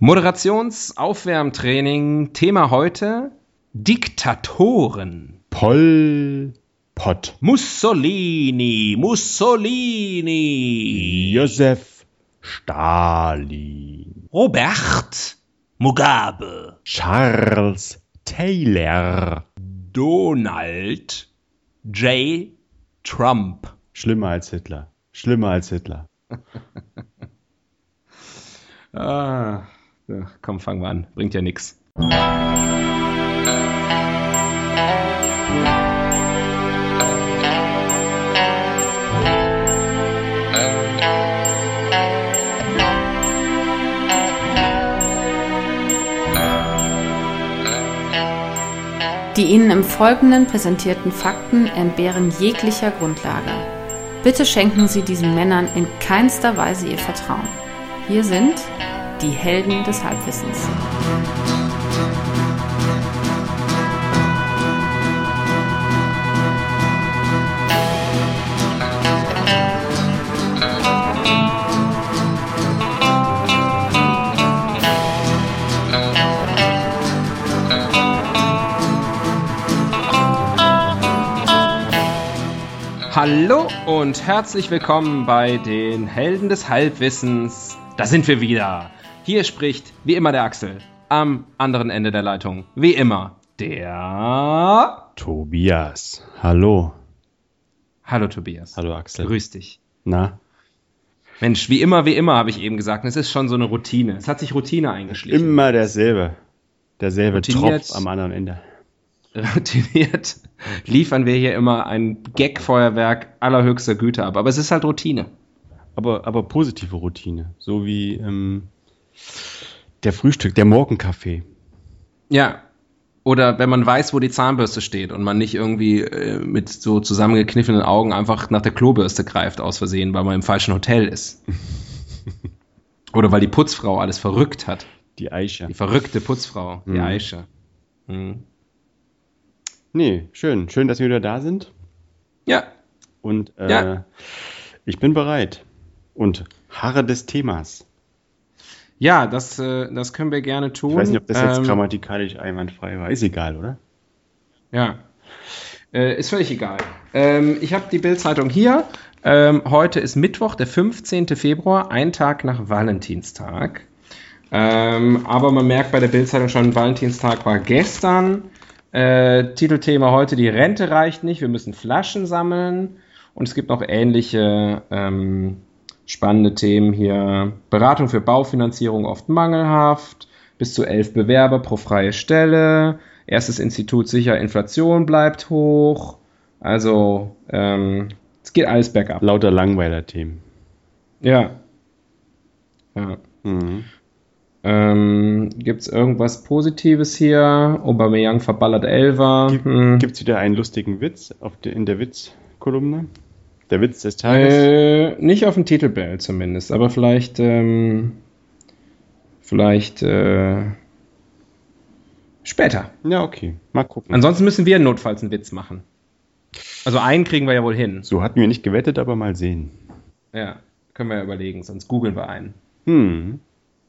Moderationsaufwärmtraining. Thema heute Diktatoren. Pol Pot. Mussolini, Mussolini. Josef Stalin. Robert Mugabe. Charles Taylor. Donald J. Trump. Schlimmer als Hitler. Schlimmer als Hitler. ah, ja, komm, fangen wir an. Bringt ja nichts. Die Ihnen im Folgenden präsentierten Fakten entbehren jeglicher Grundlage. Bitte schenken Sie diesen Männern in keinster Weise Ihr Vertrauen. Hier sind die Helden des Halbwissens. Hallo und herzlich willkommen bei den Helden des Halbwissens. Da sind wir wieder. Hier spricht wie immer der Axel. Am anderen Ende der Leitung, wie immer, der Tobias. Hallo. Hallo Tobias. Hallo Axel. Grüß dich. Na? Mensch, wie immer, wie immer, habe ich eben gesagt. Es ist schon so eine Routine. Es hat sich Routine eingeschlichen. Immer derselbe. Derselbe Routiniert. Tropf am anderen Ende. Routiniert liefern wir hier immer ein Gag-Feuerwerk allerhöchster Güte ab. Aber es ist halt Routine. Aber, aber positive Routine. So wie ähm, der Frühstück, der Morgenkaffee. Ja. Oder wenn man weiß, wo die Zahnbürste steht und man nicht irgendwie äh, mit so zusammengekniffenen Augen einfach nach der Klobürste greift aus Versehen, weil man im falschen Hotel ist. Oder weil die Putzfrau alles verrückt hat. Die Eiche. Die verrückte Putzfrau, die Mhm. Aische. Mhm. Nee, schön. Schön, dass wir wieder da sind. Ja, Und äh, Ja. ich bin bereit. Und harre des Themas. Ja, das, äh, das können wir gerne tun. Ich weiß nicht, ob das jetzt Ähm, grammatikalisch einwandfrei war. Ist egal, oder? Ja. Äh, ist völlig egal. Ähm, ich habe die Bildzeitung hier. Ähm, heute ist Mittwoch, der 15. Februar, ein Tag nach Valentinstag. Ähm, aber man merkt bei der Bildzeitung schon, Valentinstag war gestern. Äh, Titelthema heute, die Rente reicht nicht, wir müssen Flaschen sammeln. Und es gibt noch ähnliche ähm, spannende Themen hier. Beratung für Baufinanzierung oft mangelhaft. Bis zu elf Bewerber pro freie Stelle. Erstes Institut sicher, Inflation bleibt hoch. Also, ähm, es geht alles bergab. Lauter Langweiler-Themen. Ja. Ja. Mhm. Ähm, Gibt es irgendwas Positives hier? Aubameyang verballert Elfer. Gibt Hm. es wieder einen lustigen Witz auf der, in der Witzkolumne? Der Witz des Tages? Äh, nicht auf dem Titelbild zumindest, aber vielleicht, ähm, vielleicht äh, später. Ja, okay. Mal gucken. Ansonsten müssen wir notfalls einen Witz machen. Also einen kriegen wir ja wohl hin. so hatten wir nicht gewettet, aber mal sehen. Ja, können wir ja überlegen, sonst googeln wir einen. Hm.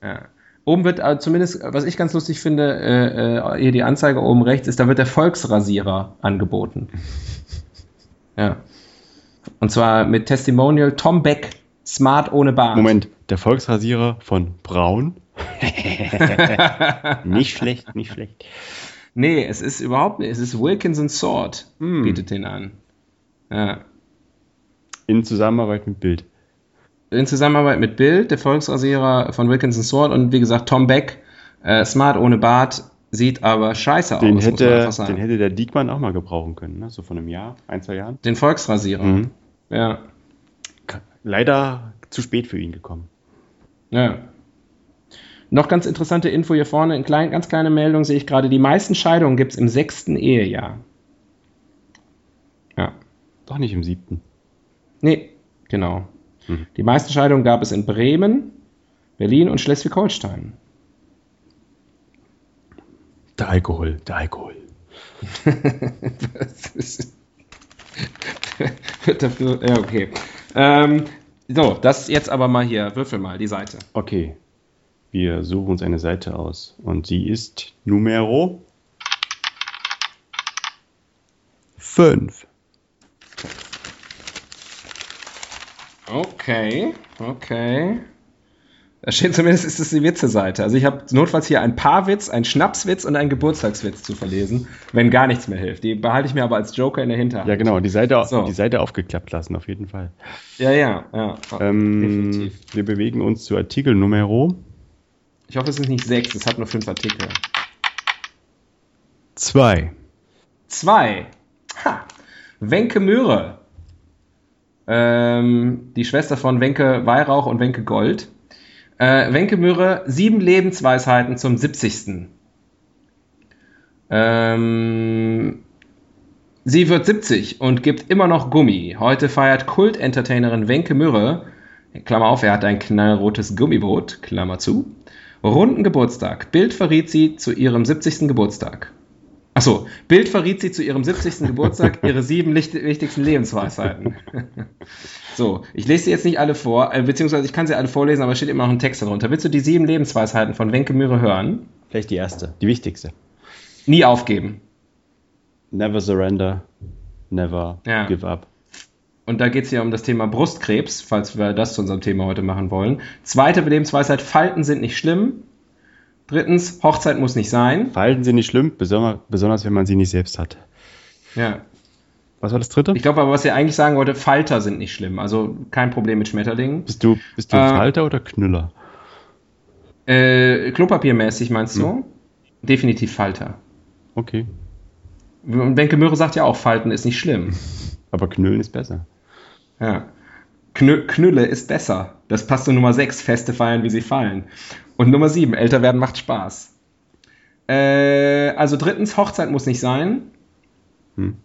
Ja. Oben wird äh, zumindest, was ich ganz lustig finde, äh, äh, hier die Anzeige oben rechts ist, da wird der Volksrasierer angeboten. ja. Und zwar mit Testimonial Tom Beck, smart ohne Bart. Moment, der Volksrasierer von Braun? nicht schlecht, nicht schlecht. Nee, es ist überhaupt nicht, es ist Wilkinson Sword, Hm. bietet den an. Ja. In Zusammenarbeit mit Bild. In Zusammenarbeit mit Bild, der Volksrasierer von Wilkinson Sword und wie gesagt Tom Beck, äh, smart ohne Bart, sieht aber scheiße Den aus, muss man hätte, einfach sagen. den hätte der Diekmann auch mal gebrauchen können, ne? so von einem Jahr, ein, zwei Jahren. Den Volksrasierer. Mhm. Ja. Leider zu spät für ihn gekommen. Ja. Noch ganz interessante Info hier vorne, in klein, ganz kleine Meldung sehe ich gerade, die meisten Scheidungen gibt es im sechsten Ehejahr. Ja. Doch nicht im siebten. Nee, genau. Mhm. Die meisten Scheidungen gab es in Bremen, Berlin und Schleswig-Holstein. Der Alkohol, der Alkohol. Wird dafür, ja, okay. Ähm, so, das jetzt aber mal hier, würfel mal die Seite. Okay. Wir suchen uns eine Seite aus. Und sie ist Numero 5. Okay, okay. Da steht zumindest, ist es die Witze-Seite. Also ich habe notfalls hier ein Paarwitz, ein Schnapswitz und einen Geburtstagswitz zu verlesen, wenn gar nichts mehr hilft. Die behalte ich mir aber als Joker in der Hinterhand. Ja, genau, die Seite, So. die Seite aufgeklappt lassen, auf jeden Fall. Ja, ja, ja. Ähm, definitiv. wir bewegen uns zu Artikel Numero Ich hoffe, es sind nicht sechs, es hat nur fünf Artikel. 2. Zwei. Ha. Wenke Möhre. Ähm, die Schwester von Wenke Weihrauch und Wenke Gold. Äh, Wenke Möhre, sieben Lebensweisheiten zum 70. Ähm, sie wird 70 und gibt immer noch Gummi. Heute feiert Kult-Entertainerin Wenke Möhre, Klammer auf, er hat ein knallrotes Gummiboot, Klammer zu, runden Geburtstag. Bild verriet sie zu ihrem 70. Geburtstag. Achso, Bild verriet sie zu ihrem 70. Geburtstag ihre sieben wichtigsten Lebensweisheiten. so, ich lese sie jetzt nicht alle vor, äh, beziehungsweise ich kann sie alle vorlesen, aber es steht immer noch ein Text darunter. Willst du die sieben Lebensweisheiten von Wenke Möhre hören? Vielleicht die erste, die wichtigste. Nie aufgeben. Never surrender, never Ja. give up. Und da geht es ja um das Thema Brustkrebs, falls wir das zu unserem Thema heute machen wollen. Zweite Lebensweisheit, Falten sind nicht schlimm. Drittens, Hochzeit muss nicht sein. Falten sind nicht schlimm, besonders, wenn man sie nicht selbst hat. Ja. Was war das dritte? Ich glaube aber, was ihr eigentlich sagen wollte, Falter sind nicht schlimm. Also kein Problem mit Schmetterlingen. Bist du, bist du Äh, Falter oder Knüller? Äh, Klopapiermäßig meinst du? Definitiv Falter. Okay. Und Wenke Möhre sagt ja auch, Falten ist nicht schlimm. Aber Knüllen ist besser. Ja. Knü Knülle ist besser. Das passt zu Nummer 6, Feste feiern, wie sie fallen. Und Nummer 7, älter werden macht Spaß. Äh, also drittens, Hochzeit muss nicht sein. Hm.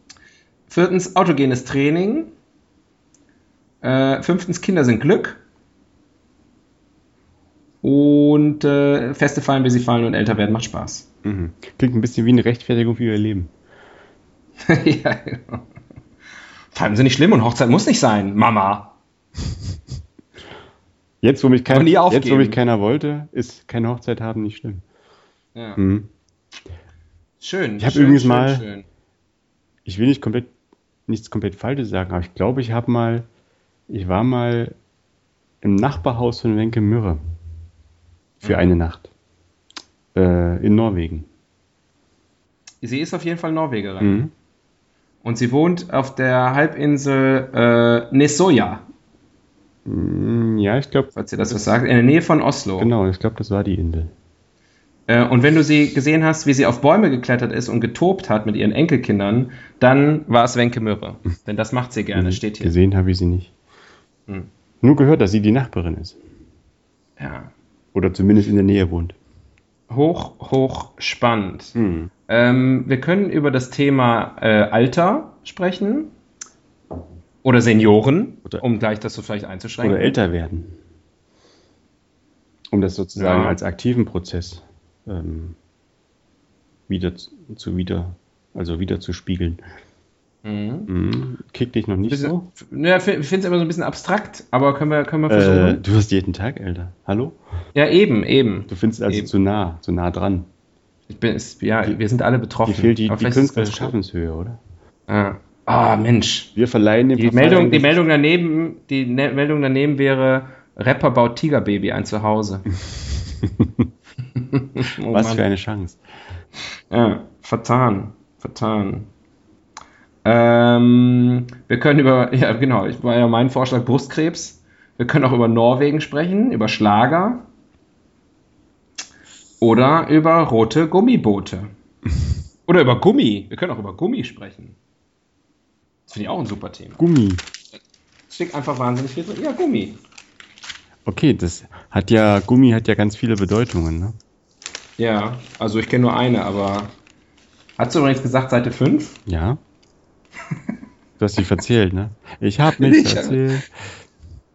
Viertens, autogenes Training. Äh, fünftens, Kinder sind Glück. Und äh, Feste feiern, wie sie fallen und älter werden macht Spaß. Mhm. Klingt ein bisschen wie eine Rechtfertigung für ihr Leben. ja, genau. Falten sind nicht schlimm und Hochzeit muss nicht sein, Mama. Jetzt, wo mich, kein, jetzt, wo mich keiner wollte, ist keine Hochzeit haben nicht schlimm. Ja. Mhm. Schön. Ich hab schön, übrigens schön, mal- schön. Ich will nicht komplett, nichts komplett Falsches sagen, aber ich glaube, ich habe mal, ich war mal im Nachbarhaus von Wenke Mürre für Mhm. eine Nacht. Äh, in Norwegen. Sie ist auf jeden Fall Norwegerin. Mhm. Und sie wohnt auf der Halbinsel äh, Nesoya, Mm, Ja, ich glaube, falls ihr das was sagt, in der Nähe von Oslo. genau, ich glaube, das war die Insel. Äh, und wenn du sie gesehen hast, wie sie auf Bäume geklettert ist und getobt hat mit ihren Enkelkindern, dann war es Wenke Mürre. Denn das macht sie gerne, steht hier. Gesehen habe ich sie nicht. Mhm. Nur gehört, dass sie die Nachbarin ist. Ja. Oder zumindest in der Nähe wohnt. Hoch, hoch spannend. Mhm. Ähm, wir können über das Thema äh, Alter sprechen. Oder Senioren, Oder- um gleich das so vielleicht einzuschränken. Oder älter werden. Um das sozusagen Ja. als aktiven Prozess ähm, wieder zu, zu wieder, also wieder zu spiegeln. Mhm. Mhm. Kick dich noch nicht Bisschen, so. ja, ich finde es immer so ein bisschen abstrakt, aber können wir, können wir versuchen? Äh, du wirst jeden Tag älter. Hallo? ja, eben, eben. Du findest also Eben. zu nah, zu nah dran. Ich bin, ja, wir sind alle betroffen. Dir fehlt die, die künstlerische. Schaffenshöhe, oder? Ah, Ah, Mensch. Wir verleihen dem Die Verfall Meldung, die. Meldung daneben, die ne Meldung daneben wäre, Rapper baut Tigerbaby ein Zuhause. oh Was Mann. für eine Chance. Ja, vertan, vertan. Ähm, wir können über, ja genau, ich war ja mein Vorschlag Brustkrebs. Wir können auch über Norwegen sprechen, über Schlager oder über rote Gummiboote. Oder über Gummi. Wir können auch über Gummi sprechen. Finde ich auch ein super Thema. Gummi. Es steckt einfach wahnsinnig viel drin. Ja, Gummi. Okay, das hat ja, Gummi hat ja ganz viele Bedeutungen, ne? Ja, also ich kenne nur eine, aber. Hast du übrigens gesagt, Seite 5? Ja. Du hast dich verzählt, ne? Ich hab mich Ich hab- verzählt.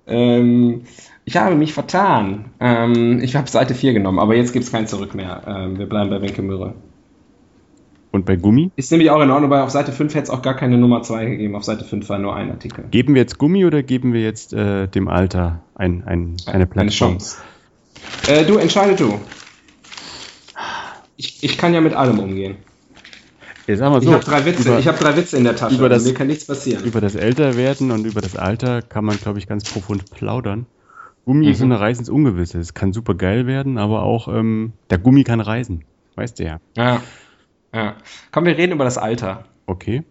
Ähm, ich habe mich vertan. Ähm, ich habe Seite 4 genommen, aber jetzt gibt es kein Zurück mehr. Ähm, wir bleiben bei Wenke Möhre. Und bei Gummi? Ist nämlich auch in Ordnung, weil auf Seite 5 hätte es auch gar keine Nummer 2 gegeben. Auf Seite 5 war nur ein Artikel. Geben wir jetzt Gummi oder geben wir jetzt äh, dem Alter ein, ein, eine Plattform? Eine Chance. Äh, du, entscheide du. Ich, ich kann ja mit allem umgehen. Jetzt sagen wir so, ich habe drei, Witze, über, ich hab drei Witze in der Tasche. über das- mir kann nichts passieren. über das Älterwerden und über das Alter kann man, glaube ich, ganz profund plaudern. Gummi ist so Mhm. eine Reise ins Ungewisse. Es kann super geil werden, aber auch ähm, der Gummi kann reisen. Weißt du ja. ja. Ja. Komm, wir reden über das Alter, Okay,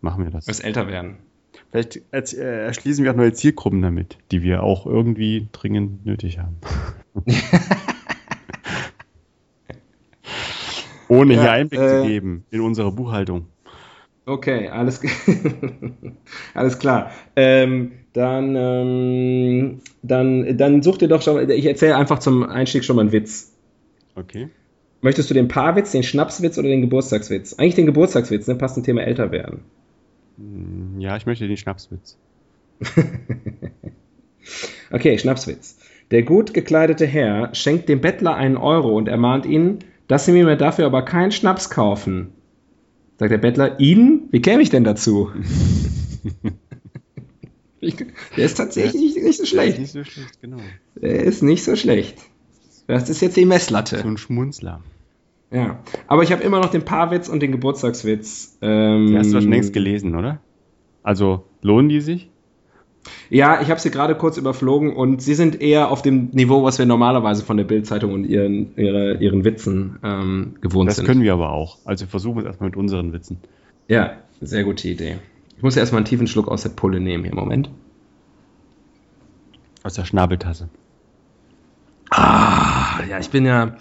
machen wir das. das Älterwerden. Vielleicht äh, erschließen wir auch neue Zielgruppen damit, die wir auch irgendwie dringend nötig haben. Ohne Ja, hier Einblick äh, zu geben in unsere Buchhaltung. Okay, alles, alles klar. Ähm, dann, ähm, dann, dann such dir doch schon mal, ich erzähle einfach zum Einstieg schon mal einen Witz. Okay. Möchtest du den Paarwitz, den Schnapswitz oder den Geburtstagswitz? Eigentlich den Geburtstagswitz, ne? Passt zum Thema älter werden. Hm, Ja, ich möchte den Schnapswitz. Okay, Schnapswitz. Der gut gekleidete Herr schenkt dem Bettler einen Euro und ermahnt ihn, dass sie mir dafür aber keinen Schnaps kaufen. Sagt der Bettler, Ihnen? Wie käme ich denn dazu? Der ist tatsächlich nicht so schlecht. Nicht so schlecht, genau. Der ist nicht so schlecht. Das ist jetzt die Messlatte. So ein Schmunzler. Ja. Aber ich habe immer noch den Paarwitz und den Geburtstagswitz. Ähm, Die hast du schon längst gelesen, oder? Also, lohnen die sich? Ja, ich habe sie gerade kurz überflogen und sie sind eher auf dem Niveau, was wir normalerweise von der Bildzeitung und ihren, ihre, ihren Witzen ähm, gewohnt Das sind. können wir aber auch. Also versuchen wir es erstmal mit unseren Witzen. Ja, sehr gute Idee. Ich muss ja erstmal einen tiefen Schluck aus der Pulle nehmen hier. Moment. Aus der Schnabeltasse. Ah, ja, ich bin ja,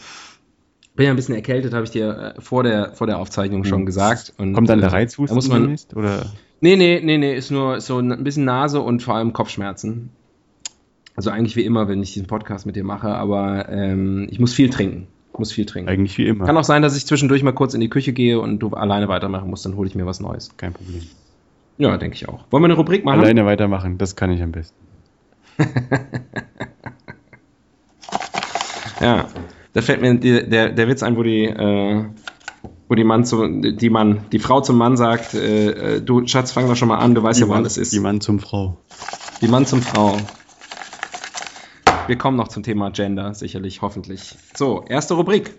bin ja ein bisschen erkältet, habe ich dir äh, vor, der, vor der Aufzeichnung schon gesagt. Und, Hm. Kommt dann der äh, Reizhusten da muss man, demnächst, Oder? Nee, nee, nee, nee, ist nur so ein bisschen Nase und vor allem Kopfschmerzen. Also eigentlich wie immer, wenn ich diesen Podcast mit dir mache, aber ähm, ich muss viel trinken. Ich muss viel trinken. Eigentlich wie immer. Kann auch sein, dass ich zwischendurch mal kurz in die Küche gehe und du alleine weitermachen musst, dann hole ich mir was Neues. Kein Problem. Ja, denke ich auch. Wollen wir eine Rubrik machen? Alleine weitermachen, das kann ich am besten. Ja. Da fällt mir die, der, der Witz ein, wo die, äh, wo die Mann zu, die Mann, die Frau zum Mann sagt, äh, äh, du Schatz, fang doch schon mal an, du weißt ja, wo Mann, alles ist. Die Mann zum Frau. Die Mann zum Frau. Wir kommen noch zum Thema Gender, sicherlich, hoffentlich. So, erste Rubrik.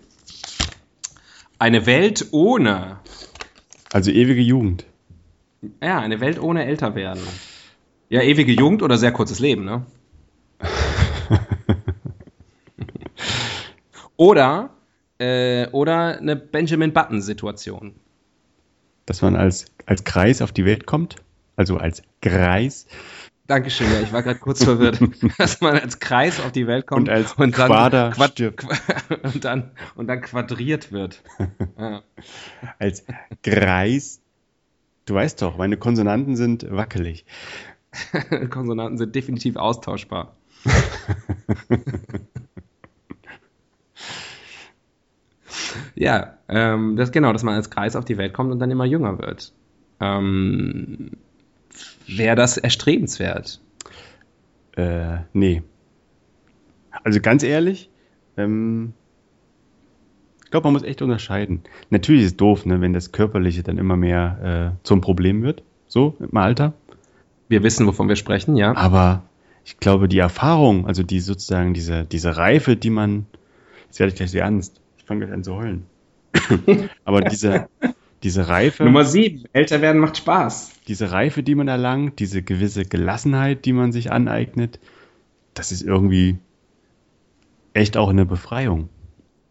Eine Welt ohne. Also ewige Jugend. Ja, eine Welt ohne älter werden. Ja, ewige Jugend oder sehr kurzes Leben, ne? Oder, äh, oder eine Benjamin Button-Situation. Dass man als, als Kreis auf die Welt kommt. Also als Kreis. Dankeschön, ja, ich war gerade kurz verwirrt, dass man als Kreis auf die Welt kommt Und als dann Quader Quad- stirbt. Und, dann, und dann quadriert wird. Ja. Als Kreis. Du weißt doch, meine Konsonanten sind wackelig. Konsonanten sind definitiv austauschbar. Ja, ähm, das genau, dass man als Kreis auf die Welt kommt und dann immer jünger wird. Ähm, Wäre das erstrebenswert? Äh, nee. Also ganz ehrlich, ähm, ich glaube, man muss echt unterscheiden. Natürlich ist es doof, ne, wenn das Körperliche dann immer mehr äh, zum Problem wird. So im Alter. Wir wissen, wovon wir sprechen, ja. Aber ich glaube, die Erfahrung, also die sozusagen diese, diese Reife, die man, jetzt werde ich gleich sehr ernst, fange gleich an zu heulen. Aber diese, diese Reife, Nummer sieben, älter werden macht Spaß. diese Reife, die man erlangt, diese gewisse Gelassenheit, die man sich aneignet, das ist irgendwie echt auch eine Befreiung.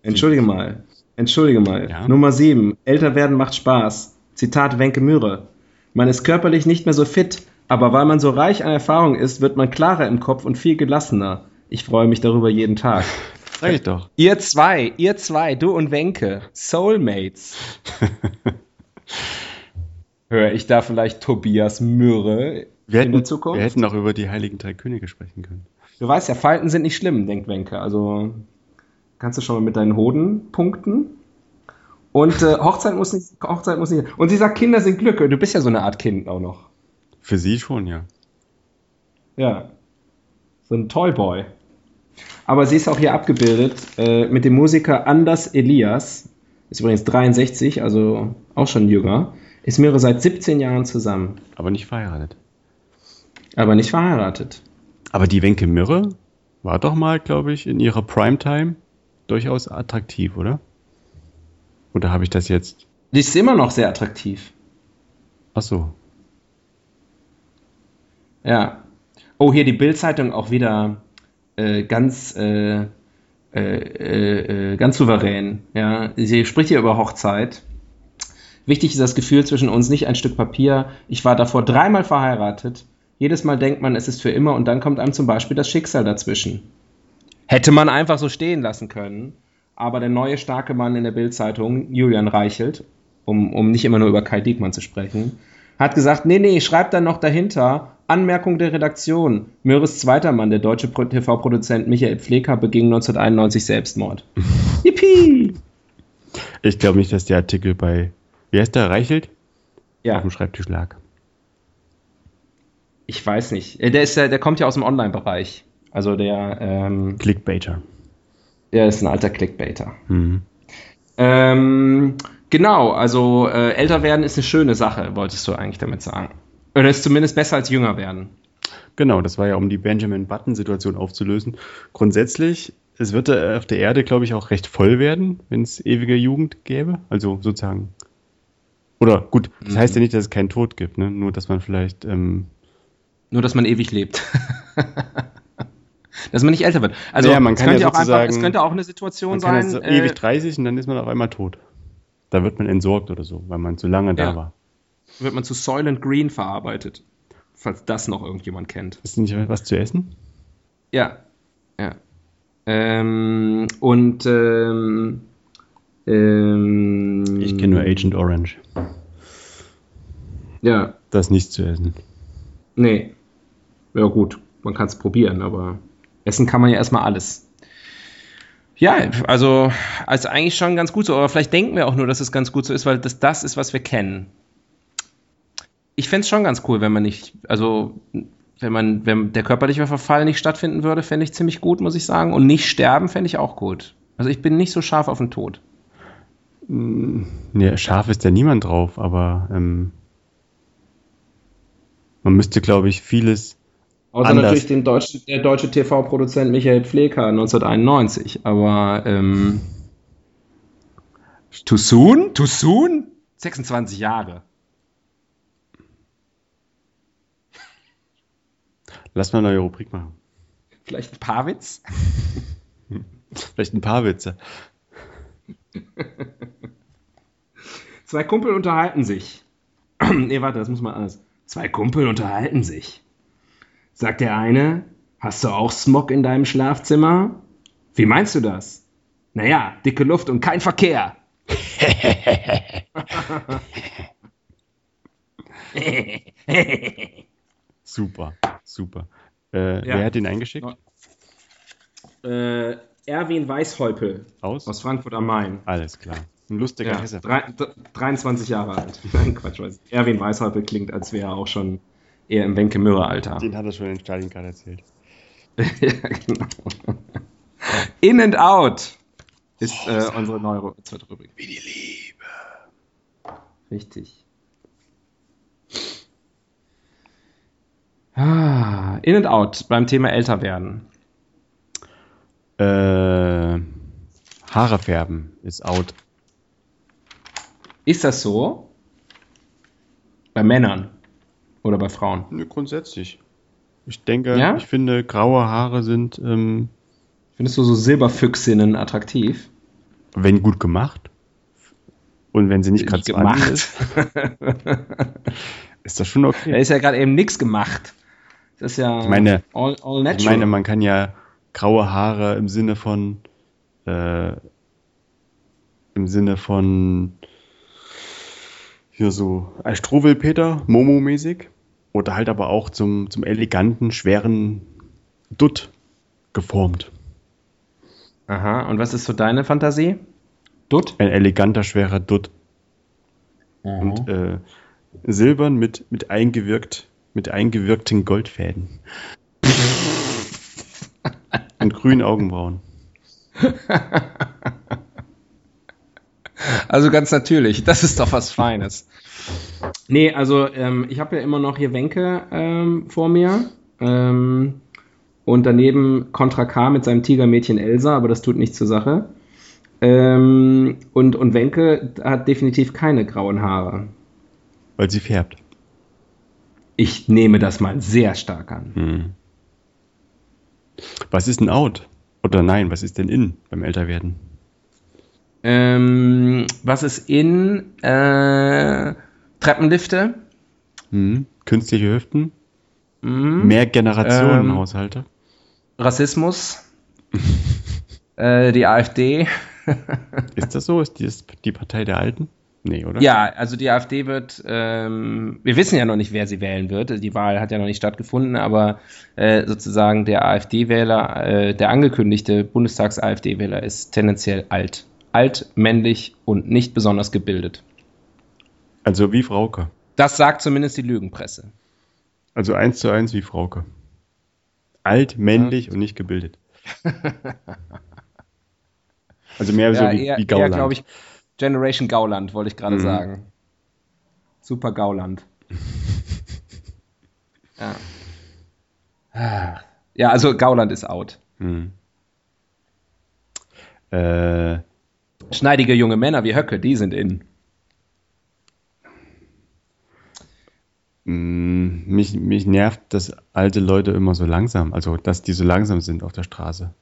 Entschuldige mal. Entschuldige mal. Ja? Nummer 7. Älter werden macht Spaß. Zitat Wenke Mühre. Man ist körperlich nicht mehr so fit, aber weil man so reich an Erfahrung ist, wird man klarer im Kopf und viel gelassener. Ich freue mich darüber jeden Tag. Sag ich doch. Ihr zwei, ihr zwei, du und Wenke, Soulmates. Höre ich da vielleicht Tobias Mürre Wir in der Zukunft? wir hätten auch über die Heiligen Drei Könige sprechen können. Du weißt ja, Falten sind nicht schlimm, denkt Wenke. Also kannst du schon mal mit deinen Hoden punkten. Und äh, Hochzeit muss nicht, Hochzeit muss nicht. Und sie sagt, Kinder sind Glück. Du bist ja so eine Art Kind auch noch. Für sie schon, ja. Ja. So ein Toyboy. Aber sie ist auch hier abgebildet äh, mit dem Musiker Anders Elias. Ist übrigens 63, also auch schon jünger. Ist mehrere seit 17 Jahren zusammen. Aber nicht verheiratet. Aber nicht verheiratet. Aber die Wenke Mürre, war doch mal, glaube ich, in ihrer Primetime durchaus attraktiv, oder? Oder habe ich das jetzt? Die ist immer noch sehr attraktiv. Ach so. Ja. Oh, hier die Bildzeitung auch wieder äh, ganz, äh, äh, äh, ganz souverän. Ja, sie spricht hier über Hochzeit. Wichtig ist das Gefühl zwischen uns, nicht ein Stück Papier. Ich war davor dreimal verheiratet. Jedes Mal denkt man, es ist für immer und dann kommt einem zum Beispiel das Schicksal dazwischen. Hätte man einfach so stehen lassen können. Aber der neue starke Mann in der Bildzeitung, Julian Reichelt, um, um nicht immer nur über Kai Diekmann zu sprechen, hat gesagt, nee, nee, schreib dann noch dahinter, Anmerkung der Redaktion. Möris zweiter Mann, der deutsche TV-Produzent Michael Pfleger, beging 1991 Selbstmord. Yippie! Ich glaube nicht, dass der Artikel bei, wie heißt der, Reichelt? Ja. Auf dem Schreibtisch lag. Ich weiß nicht. Äh, Der, ist, der kommt ja aus dem Online-Bereich. Also der, ähm, Clickbaiter. der ist ein alter Clickbaiter. Mhm. Ähm, genau, also äh, älter werden ist eine schöne Sache, wolltest du eigentlich damit sagen. Oder ist zumindest besser als jünger werden. Genau, das war ja, um die Benjamin Button-Situation aufzulösen. Grundsätzlich, es wird auf der Erde, glaube ich, auch recht voll werden, wenn es ewige Jugend gäbe. Also sozusagen. Oder gut, das Mhm. heißt ja nicht, dass es keinen Tod gibt, ne? Nur, dass man vielleicht. Ähm, Nur, dass man ewig lebt. dass man nicht älter wird. Also Naja, man es könnte ja auch einfach, es könnte auch eine Situation sein. äh, ewig 30 und dann ist man auf einmal tot. Da wird man entsorgt oder so, weil man zu lange da Ja. war. Wird man zu Soylent Green verarbeitet. Falls das noch irgendjemand kennt. Ist nicht was zu essen? Ja. Ja. Ähm, und ähm, ähm, Ich kenne nur Agent Orange. Ja, Das ist nichts zu essen. nee. Ja gut, man kann es probieren, aber essen kann man ja erstmal alles. Ja, also, also eigentlich schon ganz gut so, aber vielleicht denken wir auch nur, dass es ganz gut so ist, weil das das ist, was wir kennen. Ich fände es schon ganz cool, wenn man nicht, also wenn man, wenn der körperliche Verfall nicht stattfinden würde, fände ich ziemlich gut, muss ich sagen. Und nicht sterben fände ich auch gut. Also ich bin nicht so scharf auf den Tod. Ja, scharf ist ja niemand drauf, aber ähm, man müsste, glaube ich, vieles. Außer Anders. natürlich den deutschen, der deutsche TV-Produzent Michael Pfleger 1991. Aber ähm, too soon? Too soon? 26 Jahre. Lass mal eine neue Rubrik machen. Vielleicht ein paar Witz? Vielleicht ein paar Witze. Zwei Kumpel unterhalten sich. nee, warte, das muss man anders. Zwei Kumpel unterhalten sich. Sagt der eine, hast du auch Smog in deinem Schlafzimmer? Wie meinst du das? Naja, dicke Luft und kein Verkehr. Super, super. Äh, Ja. Wer hat ihn eingeschickt? äh, Erwin Weißhäupel Aus? aus Frankfurt am Main. Alles klar. Ein lustiger Ja, Hesse. drei, d- 23 Jahre alt. Nein, Quatsch. weiß. Erwin Weißhäupel klingt, als wäre er auch schon eher im Wenke-Mürre-Alter. Den hat er schon in Stalin gerade erzählt. ja, genau. In and Out ist äh, unsere neue Ru- zweite Rubrik. Wie die Liebe. Richtig. Ah, in and Out beim Thema älter werden. Äh, Haare färben ist out. Ist das so? Bei Männern oder bei Frauen? Nö, grundsätzlich. Ich denke, Ja? ich finde, graue Haare sind, ähm, Findest du so Silberfüchsinnen attraktiv? wenn gut gemacht und wenn sie nicht gerade zu an ist, ist das schon Da okay. ist ja gerade eben nichts gemacht. Das ist ja Ich meine- all, all natural. Ich meine, man kann ja graue Haare im Sinne von äh, im Sinne von hier so als Struwwelpeter, Momo-mäßig oder halt aber auch zum, zum eleganten, schweren Dutt geformt. Aha, und was ist so deine Fantasie? Dutt? Ein eleganter, schwerer Dutt. Mhm. Und äh, silbern mit, mit eingewirkt, mit eingewirkten Goldfäden. Und grünen Augenbrauen. Also ganz natürlich, das ist doch was Feines. Nee, also ähm, ich habe ja immer noch hier Wenke ähm, vor mir. Ähm, Und daneben Contra K mit seinem Tigermädchen Elsa, aber das tut nichts zur Sache. Ähm, und, und Wenke hat definitiv keine grauen Haare. Weil sie färbt. Ich nehme das mal sehr stark an. Hm. Was ist ein Out? Oder nein, was ist denn in beim Älterwerden? Ähm, was ist in? Äh, Treppenlifte. Hm. Künstliche Hüften. Mhm. Mehr Generationenhaushalte. Rassismus. äh, die AfD. Ist das so? Ist die, ist die Partei der Alten? Nee, oder? Ja, also die AfD wird, ähm, wir wissen ja noch nicht, wer sie wählen wird. Die Wahl hat ja noch nicht stattgefunden, aber äh, sozusagen der AfD-Wähler, äh, der angekündigte Bundestags-AfD-Wähler ist tendenziell alt. Alt, männlich und nicht besonders gebildet. Also wie Frauke. Das sagt zumindest die Lügenpresse. Also eins zu eins wie Frauke. Alt, männlich und nicht gebildet. Also mehr so wie, eher, wie Gauland. ich, Generation Gauland, wollte ich gerade Mhm. sagen. Super Gauland. ja. Ah. Ja, also Gauland ist out. Hm. Äh, Schneidige junge Männer wie Höcke, die sind in. mh, mm, mich, mich nervt, dass alte Leute immer so langsam, also dass die so langsam sind auf der Straße.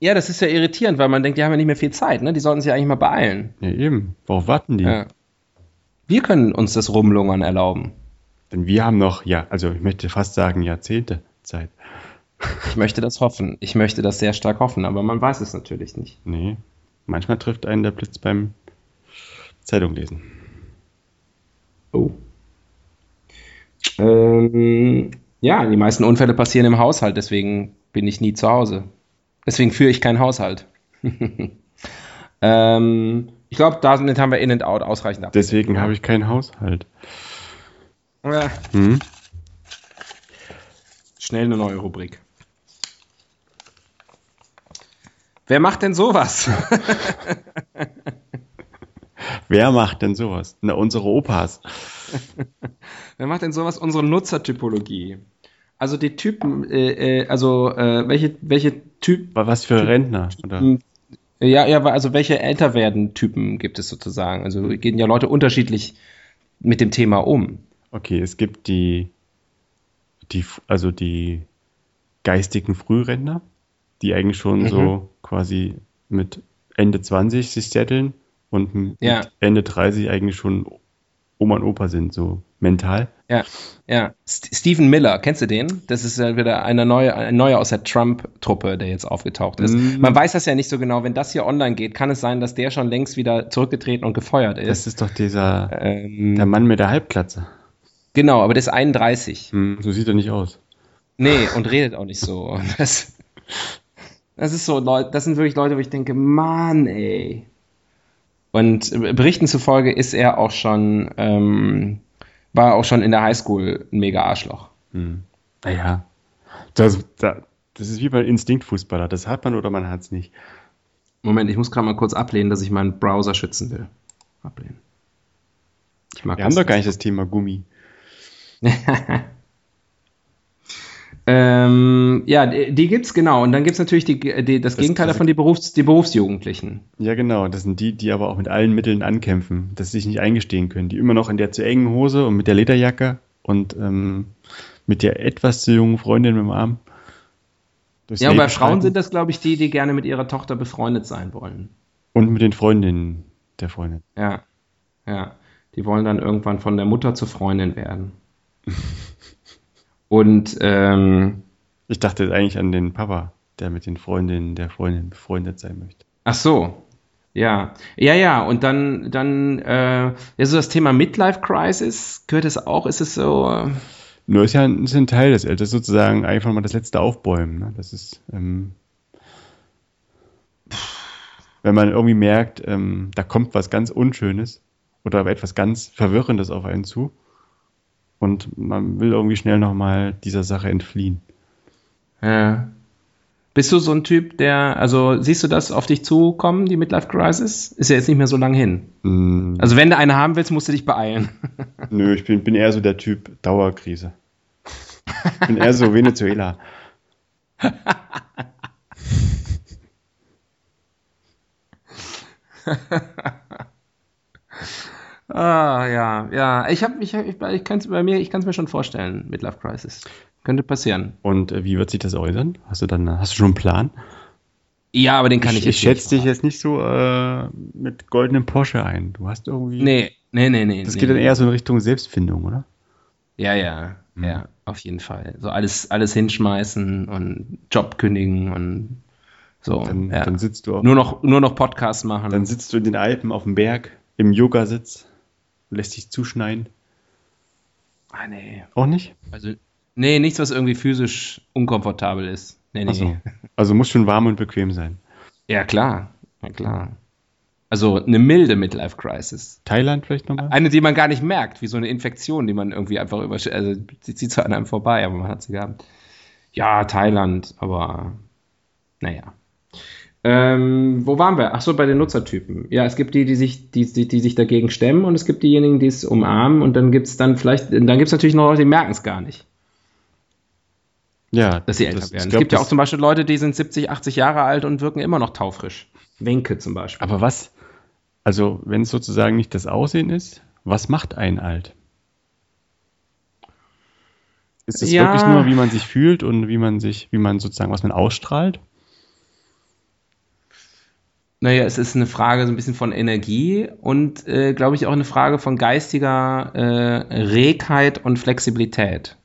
Ja, das ist ja irritierend, weil man denkt, die haben ja nicht mehr viel Zeit, ne? Die sollten sich eigentlich mal beeilen. Ja, eben. Worauf warten die? Ja. Wir können uns das Rumlungern erlauben. Denn wir haben noch, ja, also ich möchte fast sagen Jahrzehnte Zeit. Ich möchte das hoffen. Ich möchte das sehr stark hoffen, aber man weiß es natürlich nicht. Nee, manchmal trifft einen der Blitz beim Zeitung lesen. Oh. Ähm, ja, die meisten Unfälle passieren im Haushalt, deswegen bin ich nie zu Hause. Deswegen führe ich keinen Haushalt. ähm, ich glaube, damit haben wir In and Out ausreichend ab. Deswegen habe ich keinen Haushalt. Ja, Hm? schnell eine neue Rubrik. Wer macht denn sowas? Wer macht denn sowas? Na, unsere Opas. Wer macht denn sowas? Unsere Nutzertypologie. Also die Typen, äh, äh, also äh, welche, welche Typ, Was für Rentner? Oder? ja, ja, also welche älter werden Typen gibt es sozusagen? Also gehen ja Leute unterschiedlich mit dem Thema um. Okay, es gibt die, die, also die geistigen Frührentner, die eigentlich schon Mhm. so quasi mit Ende 20 sich setteln und mit Ja. Ende 30 eigentlich schon Oma und Opa sind, so mental. Ja, ja. St Stephen Miller, kennst du den? Das ist ja wieder eine neue, ein neuer aus der Trump-Truppe, der jetzt aufgetaucht ist. Mm. Man weiß das ja nicht so genau. Wenn das hier online geht, kann es sein, dass der schon längst wieder zurückgetreten und gefeuert ist. Das ist doch dieser, ähm, der Mann mit der Halbglatze. genau, aber der ist 31. Hm, so sieht er nicht aus. Nee, und redet auch nicht so. Das, das ist so, Leute, das sind wirklich Leute, wo ich denke, Mann, ey. Und Berichten zufolge ist er auch schon, ähm, war auch schon in der Highschool ein mega Arschloch. Hm. Naja, das, das, das ist wie bei Instinktfußballer. Das hat man oder man hat es nicht. Moment, ich muss gerade mal kurz ablehnen, dass ich meinen Browser schützen will. Ablehnen. Ich mag Wir haben doch gar nicht das Thema Gummi. Ähm, ja, die, gibt's genau. Und dann gibt's natürlich die, die, das, Das- Gegenteil davon, die, Berufs-, die Berufsjugendlichen. Ja, genau. Das sind die, die aber auch mit allen Mitteln ankämpfen, dass sie sich nicht eingestehen können. Die immer noch in der zu engen Hose und mit der Lederjacke und ähm, mit der etwas zu jungen Freundin dem Arm. Ja, und bei Frauen sind das, glaube ich, die, die gerne mit ihrer Tochter befreundet sein wollen. Und mit den Freundinnen der Freundin. Ja, ja. Die wollen dann irgendwann von der Mutter zur Freundin werden. Und ähm, Ich dachte jetzt eigentlich an den Papa, der mit den Freundinnen der Freundin befreundet sein möchte. ach so, ja, ja, ja. Und dann, dann, äh, ja, so das Thema Midlife Crisis gehört es auch. Ist es so? Äh, Nur ist ja ein, ist ein Teil des Alters, sozusagen einfach mal das letzte Aufbäumen. Ne? Das ist, ähm, wenn man irgendwie merkt, ähm, da kommt was ganz Unschönes oder etwas ganz Verwirrendes auf einen zu und man will irgendwie schnell nochmal dieser Sache entfliehen. Ja. Bist du so ein Typ, der, also siehst du das auf dich zukommen, die Midlife Crisis? Ist ja jetzt nicht mehr so lang hin. Mm, Also wenn du eine haben willst, musst du dich beeilen. nö, ich bin, bin eher so der Typ Dauerkrise. Ich bin eher so Venezuela. ah, ja, ja. Ich habe, ich, ich, ich kann es bei mir, ich kann es mir schon vorstellen, Midlife Crisis. Könnte passieren. Und äh, wie wird sich das äußern? Hast du dann, hast du schon einen Plan? Ja, aber den kann ich, ich Ich schätze dich jetzt nicht so äh, mit goldenem Porsche ein. Du hast irgendwie. Nee, nee, nee, nee. Das nee, geht dann eher so in Richtung Selbstfindung, oder? Ja, ja, Mhm. ja, auf jeden Fall. So alles, alles hinschmeißen und Job kündigen und so. Dann, ja. dann sitzt du auf, nur noch, nur noch Podcast machen. dann sitzt du in den Alpen auf dem Berg im Yogasitz, lässt dich zuschneiden. ah, nee. Auch nicht? Also, nee, nichts, was irgendwie physisch unkomfortabel ist. Nee, nee. So. Also muss schon warm und bequem sein. Ja, klar. Ja, klar. Also eine milde Midlife Crisis. Thailand vielleicht nochmal? Eine, die man gar nicht merkt, wie so eine Infektion, die man irgendwie einfach über, also sie zieht zwar an einem vorbei, aber man hat sie gehabt. Ja, Thailand, aber naja. Ähm, wo waren wir? Ach so, bei den Nutzertypen. Ja, es gibt die, die sich, die, die, die sich dagegen stemmen und es gibt diejenigen, die es umarmen und dann gibt es dann vielleicht, dann gibt es natürlich noch Leute, die merken es gar nicht, Ja, dass sie älter das- werden. es glaub, gibt ja auch zum Beispiel Leute, die sind 70, 80 Jahre alt und wirken immer noch taufrisch. Wenke zum Beispiel. Aber was, also wenn es sozusagen nicht das Aussehen ist, was macht einen alt? Ist es Ja. wirklich nur, wie man sich fühlt und wie man sich, wie man sozusagen, was man ausstrahlt? Naja, es ist eine Frage so ein bisschen von Energie und, äh, glaube ich, auch eine Frage von geistiger äh, Regheit und Flexibilität.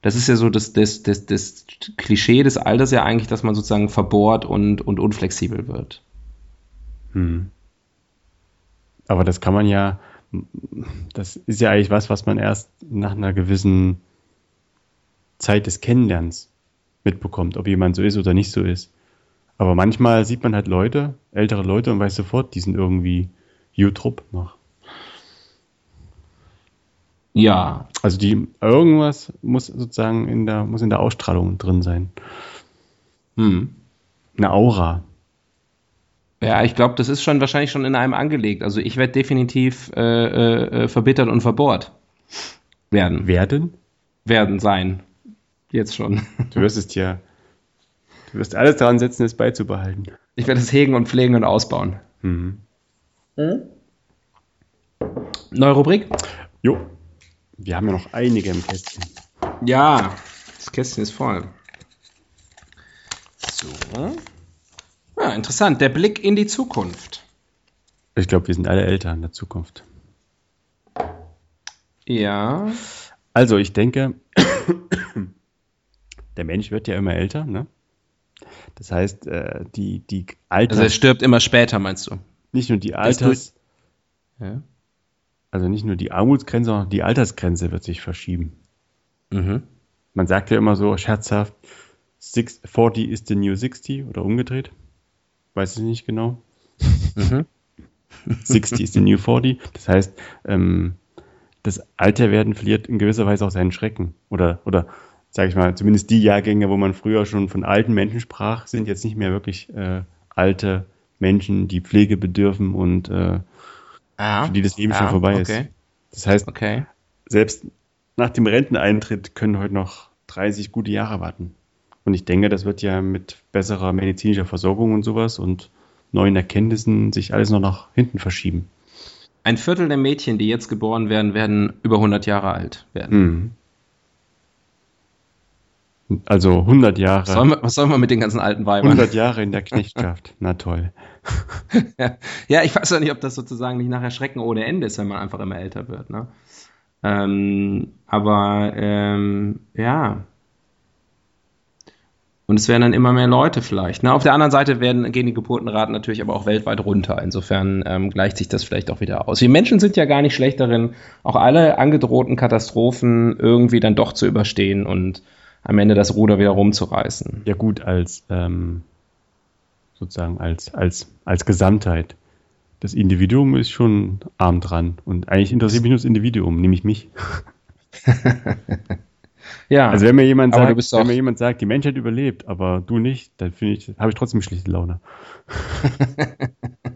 Das ist ja so das, das, das, das Klischee des Alters ja eigentlich, dass man sozusagen verbohrt und, und unflexibel wird. Hm. Aber das kann man ja, das ist ja eigentlich was, was man erst nach einer gewissen Zeit des Kennenlernens mitbekommt, ob jemand so ist oder nicht so ist. Aber manchmal sieht man halt Leute, ältere Leute und weiß sofort, die sind irgendwie Jutrup noch. Ja, Also die irgendwas muss sozusagen in der muss in der Ausstrahlung drin sein. hm. Eine Aura. Ja, ich glaube, das ist schon wahrscheinlich schon in einem angelegt. Also ich werde definitiv äh, äh, äh, verbittert und verbohrt werden. Werden? Werden sein. Jetzt schon. Du wirst es dir du wirst alles daran setzen, es beizubehalten. Ich werde es hegen und pflegen und ausbauen. Mhm. Neue Rubrik? Jo. Wir haben ja noch einige im Kästchen. Ja, das Kästchen ist voll. So. Ja, interessant. Der Blick in die Zukunft. Ich glaube, wir sind alle älter in der Zukunft. Ja. Also, ich denke, der Mensch wird ja immer älter, ne? Das heißt, äh, die, die Alters, Also er stirbt immer später, meinst du? nicht nur die Alters, Ja. also nicht nur die Armutsgrenze, sondern die Altersgrenze wird sich verschieben. Mhm. Man sagt ja immer so scherzhaft, six, 40 is the new 60 oder umgedreht. Weiß ich nicht genau. Mhm. 60 is the new 40. Das heißt, ähm, das Alterwerden verliert in gewisser Weise auch seinen Schrecken. Oder, oder sage ich mal, zumindest die Jahrgänge, wo man früher schon von alten Menschen sprach, sind jetzt nicht mehr wirklich äh, alte Menschen, die Pflege bedürfen und äh, Ah, für die das Leben ah, schon vorbei okay. ist. Das heißt, Okay. selbst nach dem Renteneintritt können heute noch 30 gute Jahre warten. Und ich denke, das wird ja mit besserer medizinischer Versorgung und sowas und neuen Erkenntnissen sich alles noch nach hinten verschieben. Ein Viertel der Mädchen, die jetzt geboren werden, werden über 100 Jahre alt werden. Mhm. Also 100 Jahre, Was, sollen wir, was sollen wir mit den ganzen alten Weibern? 100 Jahre in der Knechtschaft. Na toll. Ja. ja, ich weiß ja nicht, ob das sozusagen nicht nachher Schrecken ohne Ende ist, wenn man einfach immer älter wird. Ne? Ähm, aber ähm, ja. Und es werden dann immer mehr Leute vielleicht. Ne? Auf der anderen Seite werden, gehen die Geburtenraten natürlich aber auch weltweit runter. Insofern ähm, gleicht sich das vielleicht auch wieder aus. Wir Menschen sind ja gar nicht schlecht darin, auch alle angedrohten Katastrophen irgendwie dann doch zu überstehen und am Ende das Ruder wieder rumzureißen. Ja gut, als ähm, sozusagen als, als, als Gesamtheit. Das Individuum ist schon arm dran. Und eigentlich interessiert mich nur das Individuum, nämlich mich. Ja, Also wenn mir jemand sagt, wenn mir jemand sagt, die Menschheit überlebt, aber du nicht, dann finde ich, habe ich trotzdem schlechte Laune.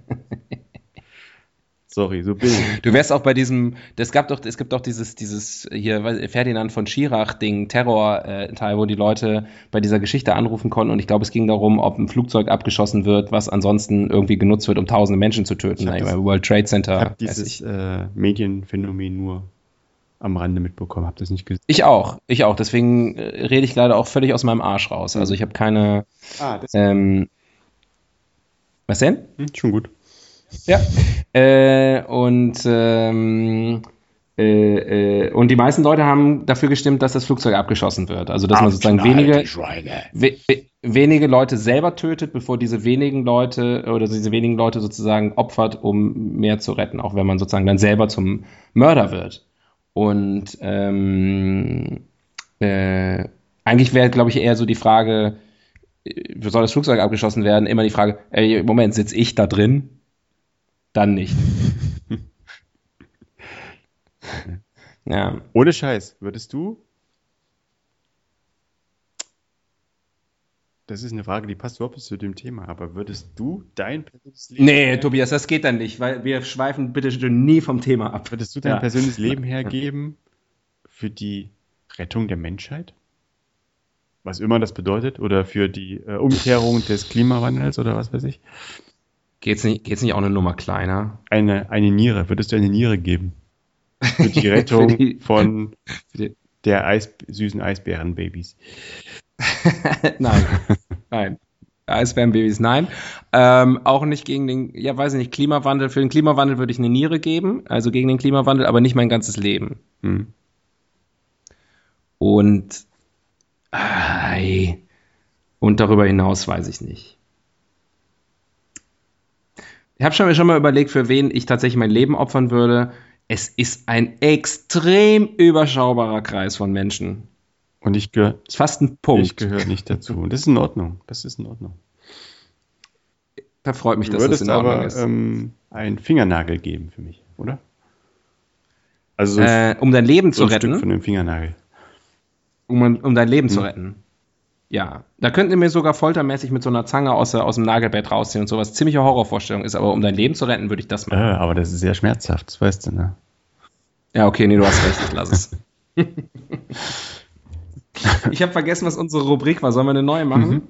Sorry, so bin ich. Du wärst auch bei diesem, es gab doch, es gibt doch dieses, dieses hier Ferdinand von Schirach-Ding, Terror-Teil, wo die Leute bei dieser Geschichte anrufen konnten und ich glaube, es ging darum, ob ein Flugzeug abgeschossen wird, was ansonsten irgendwie genutzt wird, um tausende Menschen zu töten. Ich das- World Trade Center. Ich habe dieses äh, Medienphänomen nur am Rande mitbekommen, habe das nicht gesehen. ich auch, ich auch. Deswegen äh, rede ich leider auch völlig aus meinem Arsch raus. Also ich habe keine. Ah, das Ähm, was denn? hm, schon gut. Ja. Äh, und, ähm, äh, äh, und die meisten Leute haben dafür gestimmt, dass das Flugzeug abgeschossen wird. Also dass man sozusagen wenige, we, we, wenige Leute selber tötet, bevor diese wenigen Leute oder diese wenigen Leute sozusagen opfert, um mehr zu retten, auch wenn man sozusagen dann selber zum Mörder wird. Und ähm, äh, eigentlich wäre, glaube ich, eher so die Frage, äh, soll das Flugzeug abgeschossen werden? Immer die Frage, ey, Moment, sitze ich da drin? Dann nicht. ja. Ohne Scheiß, würdest du? Das ist eine Frage, die passt überhaupt nicht zu dem Thema, aber würdest du dein persönliches Leben Nee, Tobias, das geht dann nicht, weil wir schweifen bitte nie vom Thema ab. würdest du dein Ja. persönliches Leben hergeben für die Rettung der Menschheit? Was immer das bedeutet, oder für die äh, Umkehrung des Klimawandels oder was weiß ich? Geht's nicht, geht's nicht auch eine Nummer kleiner? Eine, eine Niere, würdest du eine Niere geben? Für die Rettung Für die- von die- der Eis, süßen Eisbärenbabys. nein, nein. Eisbärenbabys, nein. Ähm, auch nicht gegen den, ja, weiß ich nicht, Klimawandel. Für den Klimawandel würde ich eine Niere geben, also gegen den Klimawandel, aber nicht mein ganzes Leben. Hm. Und, ei, und darüber hinaus weiß ich nicht. Ich habe schon, schon mal überlegt, für wen ich tatsächlich mein Leben opfern würde. Es ist ein extrem überschaubarer Kreis von Menschen. Und ich gehöre Ist fast ein Punkt. ich gehör nicht dazu. Und das ist in Ordnung. Das ist in Ordnung. da freut mich, Du dass das würdest in Ordnung aber ist. ähm, einen Fingernagel geben für mich, oder? Also so ein, äh, um dein Leben so zu ein Stück retten. von dem Fingernagel. Um, um dein Leben zu Hm. retten. Ja, da könnten wir mir sogar foltermäßig mit so einer Zange aus, aus dem Nagelbett rausziehen und sowas. Ziemliche Horrorvorstellung ist, aber um dein Leben zu retten, würde ich das Äh, machen. aber das ist sehr schmerzhaft, das weißt du, ne? Ja, okay, nee, du hast recht, ich lass es. ich habe vergessen, was unsere Rubrik war. Sollen wir eine neue machen? Mhm.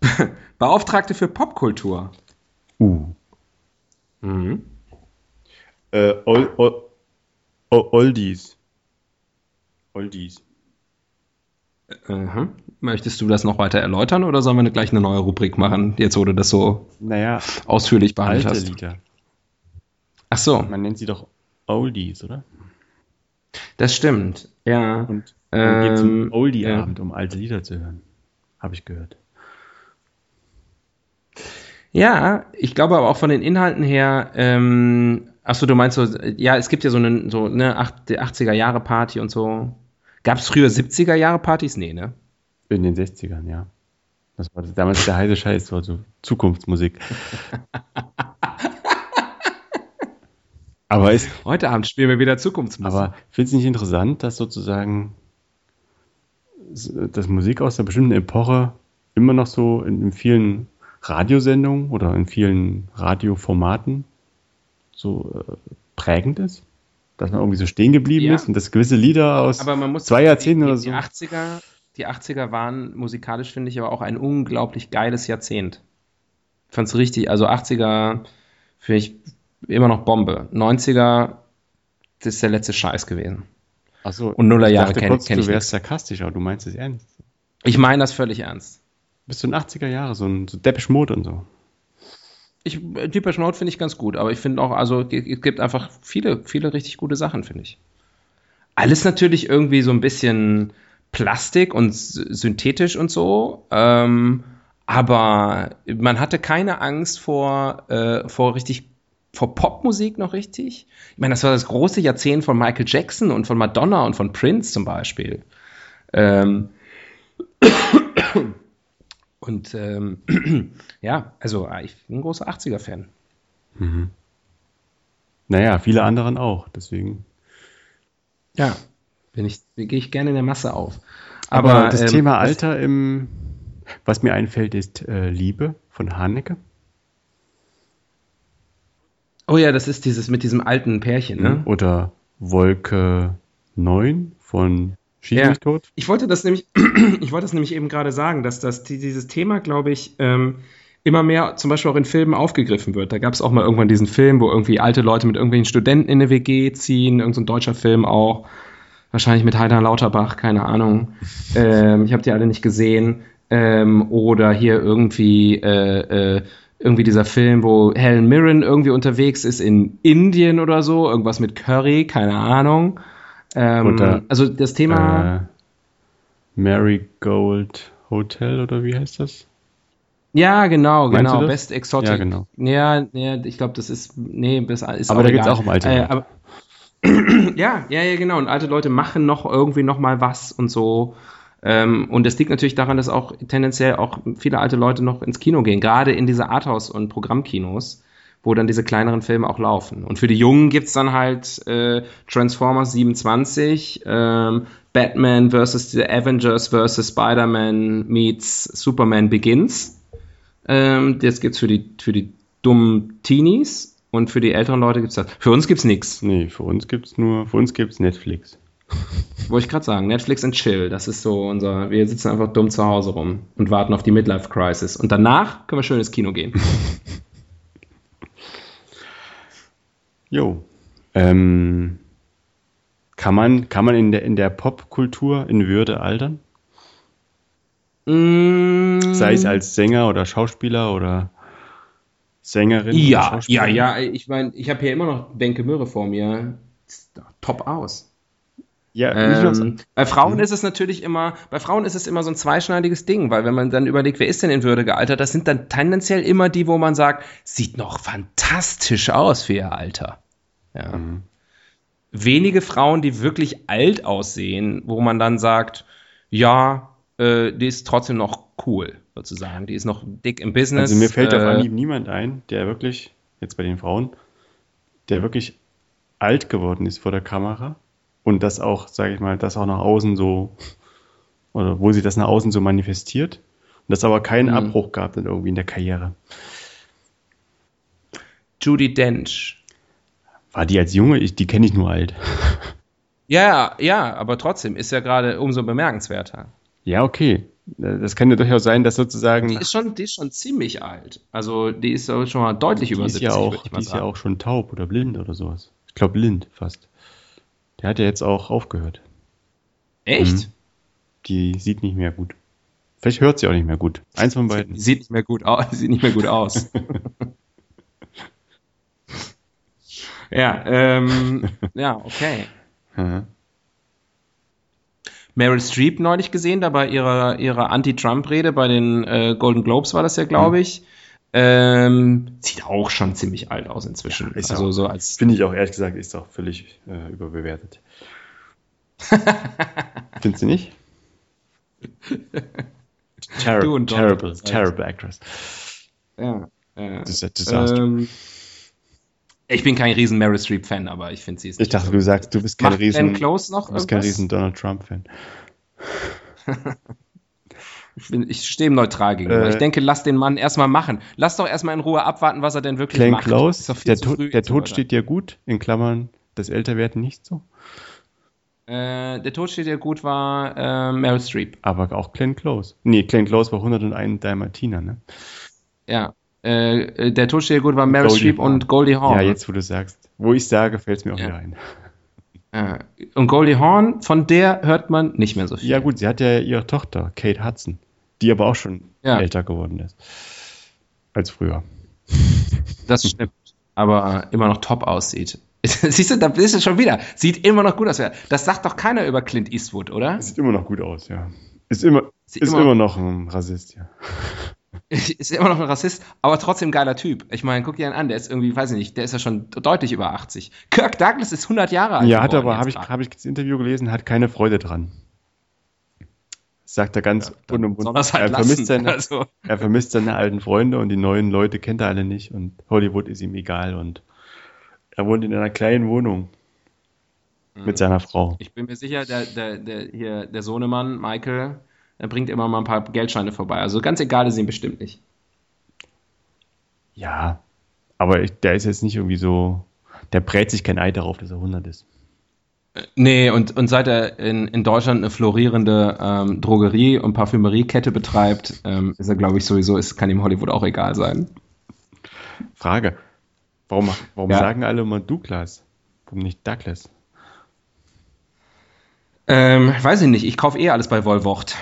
Beauftragte für Popkultur. Uh. Mhm. Äh, Ol, Ol, Ol, Oldies. Oldies. Mhm. Möchtest du das noch weiter erläutern oder sollen wir gleich eine neue Rubrik machen, jetzt wo du das so Naja, ausführlich behandelt alte hast? Lieder. Ach so, Man nennt sie doch Oldies, oder? das stimmt. Ja. Und dann geht es um Ähm, Oldie-Abend, um alte Lieder zu hören. Habe ich gehört. Ja, ich glaube aber auch von den Inhalten her, ähm, achso, du meinst so, ja, es gibt ja so eine, so, ne, acht- die 80er Jahre Party und so. Gab es früher 70er Jahre Partys? Nee, ne? In den 60ern, ja. Das war damals der heiße Scheiß, das war so Zukunftsmusik. aber ist, Heute Abend spielen wir wieder Zukunftsmusik. aber findest du nicht interessant, dass sozusagen dass Musik aus einer bestimmten Epoche immer noch so in, in vielen Radiosendungen oder in vielen Radioformaten so äh, prägend ist? Dass man irgendwie so stehen geblieben Ja. ist und dass gewisse Lieder aus aber man muss zwei Jahrzehnten oder die, so. Die 80er, die 80er waren musikalisch, finde ich, aber auch ein unglaublich geiles Jahrzehnt. Ich fand's richtig, also 80er finde ich immer noch Bombe. 90er, das ist der letzte Scheiß gewesen. Achso, Und Nullerjahre ich dachte kenn- ich du wärst sarkastisch, aber du meinst es ernst. Ich meine das völlig ernst. Bist du in 80er Jahre, so ein so Depeche Mode und so. Ich, Deepesh Mode finde ich ganz gut, aber ich finde auch, also es gibt einfach viele, viele richtig gute Sachen, finde ich. Alles natürlich irgendwie so ein bisschen Plastik und synthetisch und so, ähm, aber man hatte keine Angst vor, äh, vor richtig, vor Popmusik noch richtig. Ich meine, das war das große Jahrzehnt von Michael Jackson und von Madonna und von Prince zum Beispiel. Ähm, und ähm, ja, also äh, ich bin ein großer 80er-Fan. Naja, viele anderen auch, deswegen. Ja, bin ich, gehe ich gerne in der Masse auf. Aber, Aber, das ähm, Thema Alter im Was mir einfällt, ist äh, Liebe von Haneke. Oh ja, das ist dieses mit diesem alten Pärchen, ne? Oder Wolke 9 von Schieß Ja. mich tot. Ich wollte das nämlich, ich wollte das nämlich eben gerade sagen, dass das dieses Thema, glaube ich, ähm, immer mehr zum Beispiel auch in Filmen aufgegriffen wird. Da gab es auch mal irgendwann diesen Film, wo irgendwie alte Leute mit irgendwelchen Studenten in eine WG ziehen, irgendein so deutscher Film auch, wahrscheinlich mit Heiner Lauterbach, keine Ahnung. Ähm, ich habe die alle nicht gesehen. Ähm, oder hier irgendwie äh, äh, irgendwie dieser Film, wo Helen Mirren irgendwie unterwegs ist in Indien oder so, irgendwas mit Curry, keine Ahnung. Ähm, Oder, also das Thema. Äh, Marigold Hotel oder wie heißt das? Ja, genau, Meinst genau. Best Exotic. Ja, genau. Ja, ja ich glaube, das ist. Nee, das ist Aber da geht's egal. auch um alte Äh, aber, ja, ja, ja, genau. Und alte Leute machen noch irgendwie noch mal was und so. Ähm, und das liegt natürlich daran, dass auch tendenziell auch viele alte Leute noch ins Kino gehen, gerade in diese Arthouse- und Programmkinos, wo dann diese kleineren Filme auch laufen. Und für die Jungen gibt's dann halt äh, Transformers 27, ähm, Batman vs. The Avengers vs. Spider-Man meets Superman Begins. Ähm, das gibt's für die, für die dummen Teenies und für die älteren Leute gibt's das. Für uns gibt's nix. Nee, für uns gibt's nur, für uns gibt's Netflix. Wollte ich gerade sagen, Netflix and Chill, das ist so unser, wir sitzen einfach dumm zu Hause rum und warten auf die Midlife Crisis. Und danach können wir schön ins Kino gehen. Jo. Ähm, kann man, kann man in der, in der Popkultur in Würde altern? Mm, Sei es als Sänger oder Schauspieler oder Sängerin oder ja, ja, ja, ich meine, ich habe hier immer noch Benke Mürre vor mir. Top aus. Ja, Ähm, bei Frauen ist es natürlich immer, bei Frauen ist es immer so ein zweischneidiges Ding, weil wenn man dann überlegt, wer ist denn in Würde gealtert, das sind dann tendenziell immer die, wo man sagt, sieht noch fantastisch aus für ihr Alter. Ja. Mhm. Wenige Frauen, die wirklich alt aussehen, wo man dann sagt, ja, äh, die ist trotzdem noch cool, sozusagen. Die ist noch dick im Business. Also mir fällt auf äh, Anhieb niemand ein, der wirklich, jetzt bei den Frauen, der wirklich alt geworden ist vor der Kamera und das auch, sage ich mal, das auch nach außen so, oder wo sie das nach außen so manifestiert und das aber keinen Mhm. Abbruch gab dann irgendwie in der Karriere. Judy Dench. War die als Junge? Ich, die kenne ich nur alt. Ja, ja, aber trotzdem ist ja gerade umso bemerkenswerter. Ja, okay. Das kann ja durchaus sein, dass sozusagen Die ist schon, die ist schon ziemlich alt. Also die ist schon mal deutlich die über ist 70, ja auch, die ist ja auch schon taub oder blind oder sowas. Ich glaube blind fast. Der hat ja jetzt auch aufgehört. Echt? Mhm. Die sieht nicht mehr gut. Vielleicht hört sie auch nicht mehr gut. Eins von beiden. Sieht nicht mehr gut aus. Sieht nicht mehr gut aus. ja, ähm, ja, okay. Mhm. Meryl Streep neulich gesehen, da bei ihrer, ihrer Anti-Trump-Rede bei den äh, Golden Globes war das ja, Mhm. glaube ich. Ähm, sieht auch schon ziemlich alt aus inzwischen. ist also auch- so als Finde ich auch, ehrlich gesagt, ist auch völlig äh, überbewertet. Findest du nicht? Terri Du und John. terrible, terrible actress. ja, ja. Das ist ein Desaster. Ähm, ich bin kein riesen Meryl Streep Fan, aber ich finde sie ist ich dachte, du sagst, du bist kein Macht riesen, Close noch du bist kein irgendwas? riesen Donald Trump Fan. Ich, bin, ich stehe ihm neutral gegenüber. Äh, ich denke, lass den Mann erstmal machen. Lass doch erstmal in Ruhe abwarten, was er denn wirklich Glenn macht. Viel der, Tod, früh der Tod steht dir gut, in Klammern, das Älterwerden nicht so. Äh, der Tod steht dir gut war äh, Meryl Streep. Aber auch Glenn Close. Nee, Glenn Close war 101 Dalmatiner, ne? Ja. Äh, der Tod steht dir gut war Meryl Goldie Streep und Goldie Hawn. Ja, jetzt, wo du sagst. Wo ich sage, fällt es mir auch Ja. wieder ein. Ja. Und Goldie Hawn, von der hört man nicht mehr so viel. Ja, gut, sie hat ja ihre Tochter, Kate Hudson, die aber auch schon Ja. älter geworden ist. Als früher. Das stimmt. Aber immer noch top aussieht. Siehst du, da bist du schon wieder. Sieht immer noch gut aus. Das sagt doch keiner über Clint Eastwood, oder? Sieht immer noch gut aus, ja. Ist immer, Sieht ist immer- immer, noch ein Rassist, ja. Ist immer noch ein Rassist, aber trotzdem geiler Typ. Ich meine, guck dir ihn an, der ist irgendwie, weiß ich nicht, der ist ja schon deutlich über 80. Kirk Douglas ist 100 Jahre alt. Ja, hat aber, habe ich, hab ich das Interview gelesen, hat keine Freude dran. Sagt er ganz soll er's halt er, vermisst seine, Also, er vermisst seine alten Freunde und die neuen Leute kennt er alle nicht und Hollywood ist ihm egal und er wohnt in einer kleinen Wohnung Mhm. mit seiner Frau. ich bin mir sicher, der, der, der, hier, der Sohnemann, Michael, er bringt immer mal ein paar Geldscheine vorbei. Also ganz egal ist ihm bestimmt nicht. Ja, aber ich, der ist jetzt nicht irgendwie so, der brät sich kein Ei darauf, dass er 100 ist. Nee, und, und seit er in, in Deutschland eine florierende ähm, Drogerie- und Parfümeriekette betreibt, ähm, ist er, glaube ich, sowieso, es kann ihm Hollywood auch egal sein. Frage, warum, warum Ja. sagen alle immer Douglas? Warum nicht Douglas? Ähm, weiß ich nicht, ich kaufe eh alles bei Volvocht.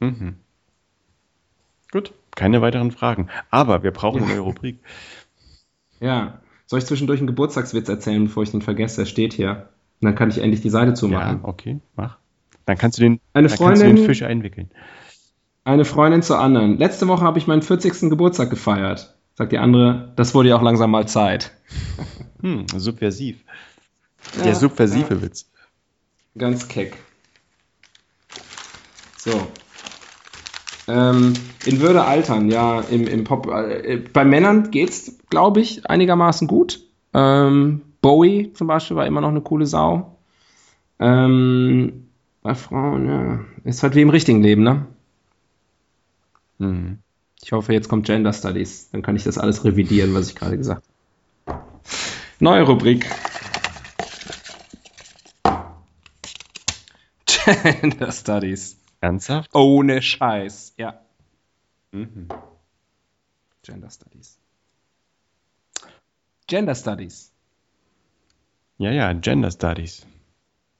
Mhm. Gut, keine weiteren Fragen. Aber wir brauchen eine neue Rubrik. Ja. Soll ich zwischendurch einen Geburtstagswitz erzählen, bevor ich den vergesse? Er steht hier. Und dann kann ich endlich die Seite Ja, zumachen. okay, mach. Dann kannst du den, Eine dann kannst du Freundin- den Fisch einwickeln. Eine Freundin zur anderen. Letzte Woche habe ich meinen 40. Geburtstag gefeiert. Sagt die andere, das wurde ja auch langsam mal Zeit. Hm, subversiv. Ja, Der subversive Witz. Ganz keck. So. Ähm, in Würde altern, ja, im, im Pop. Äh, bei Männern geht's, glaube ich, einigermaßen gut. Ähm, Bowie zum Beispiel war immer noch eine coole Sau. Ähm, bei Frauen, ja. Ist halt wie im richtigen Leben, ne? Mhm. Ich hoffe, jetzt kommt Gender Studies. Dann kann ich das alles revidieren, was ich gerade gesagt habe. Neue Rubrik. Gender Studies. Ernsthaft? Ohne Scheiß. Ja. Mhm. Gender Studies. Gender Studies. Ja, ja, Gender Studies.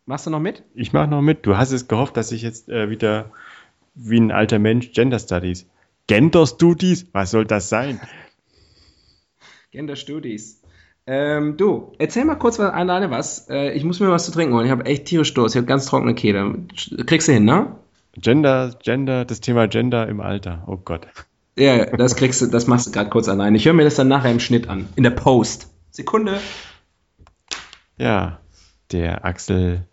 Machst du noch mit? Ich mache noch mit. Du hast es gehofft, dass ich jetzt äh, wieder wie ein alter Mensch Gender Studies. Gender Studies? Was soll das sein? Gender Studies. Ähm, du, erzähl mal kurz was, alleine was. Äh, ich muss mir was zu trinken holen. Ich habe echt tierisch Durst. Ich habe ganz trockene Kehle. Kriegst du hin, ne? Gender, Gender, das Thema Gender im Alter. Oh Gott. Ja, das kriegst du, das machst du gerade kurz allein. Ich höre mir das dann nachher im Schnitt an. In der Post. Sekunde. Ja, der Axel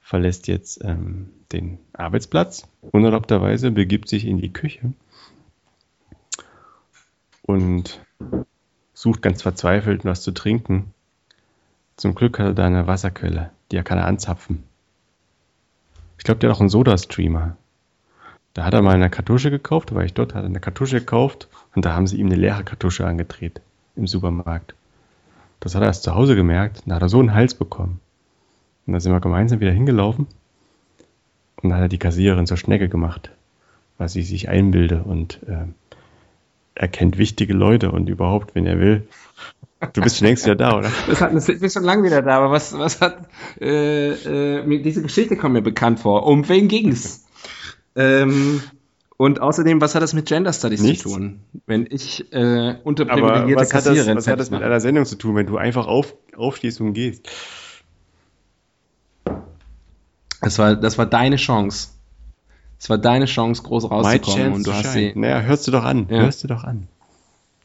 verlässt jetzt ähm, den Arbeitsplatz unerlaubterweise, begibt sich in die Küche und sucht ganz verzweifelt was zu trinken. Zum Glück hat er da eine Wasserquelle, die er kann er anzapfen. Ich glaube, der hat auch einen Soda-Streamer. Da hat er mal eine Kartusche gekauft, da war ich dort, hat eine Kartusche gekauft und da haben sie ihm eine leere Kartusche angedreht im Supermarkt. Das hat er erst zu Hause gemerkt, da hat er so einen Hals bekommen. Und dann sind wir gemeinsam wieder hingelaufen und dann hat er die Kassiererin zur Schnecke gemacht, was sie sich einbilde und äh, er kennt wichtige Leute und überhaupt, wenn er will. Du bist schon längst wieder da, oder? Das hat, das ist schon lange wieder da, aber was, was hat, äh, äh, diese Geschichte kommt mir bekannt vor. Um wen ging's? Ähm, und außerdem, was hat das mit Gender Studies Nichts. zu tun? Wenn ich äh, unterprivilegierte was hat, das, Kassiererin was hat das mit einer Sendung zu tun, wenn du einfach auf, aufstehst und gehst? das war, das war deine Chance. Es war deine Chance, groß My rauszukommen chance und du hast sie. Naja, hörst du doch an. Ja. Hörst du doch an.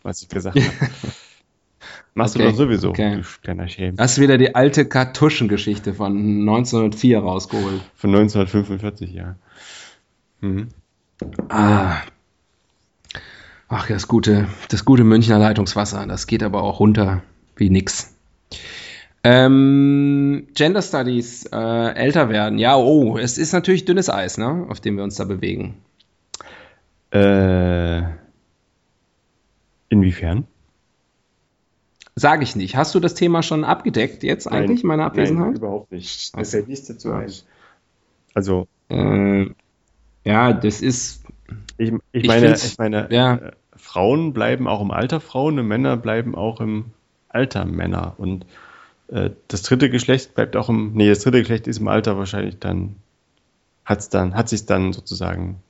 Was ich gesagt habe. Machst Okay, du doch sowieso, okay. du kleiner Schelm. Hast wieder die alte Kartuschengeschichte von 1904 rausgeholt. Von 1945, ja. Mhm. Ah. Ach, das gute, das gute Münchner Leitungswasser, das geht aber auch runter wie nix. Ähm, Gender Studies, äh, älter werden. Ja, oh, es ist natürlich dünnes Eis, ne, auf dem wir uns da bewegen. Äh, inwiefern? Sage ich nicht. Hast du das Thema schon abgedeckt jetzt eigentlich in meiner Nein, Abwesenheit? überhaupt nicht. Mir fällt nichts dazu ein. Also, Äh, ja, das ist. ich, ich, Ich meine, ich meine ja. äh, Frauen bleiben auch im Alter Frauen und Männer bleiben auch im Alter Männer. Und äh, das dritte Geschlecht bleibt auch im, nee, das dritte Geschlecht ist im Alter wahrscheinlich dann, hat's dann, hat sich dann sozusagen,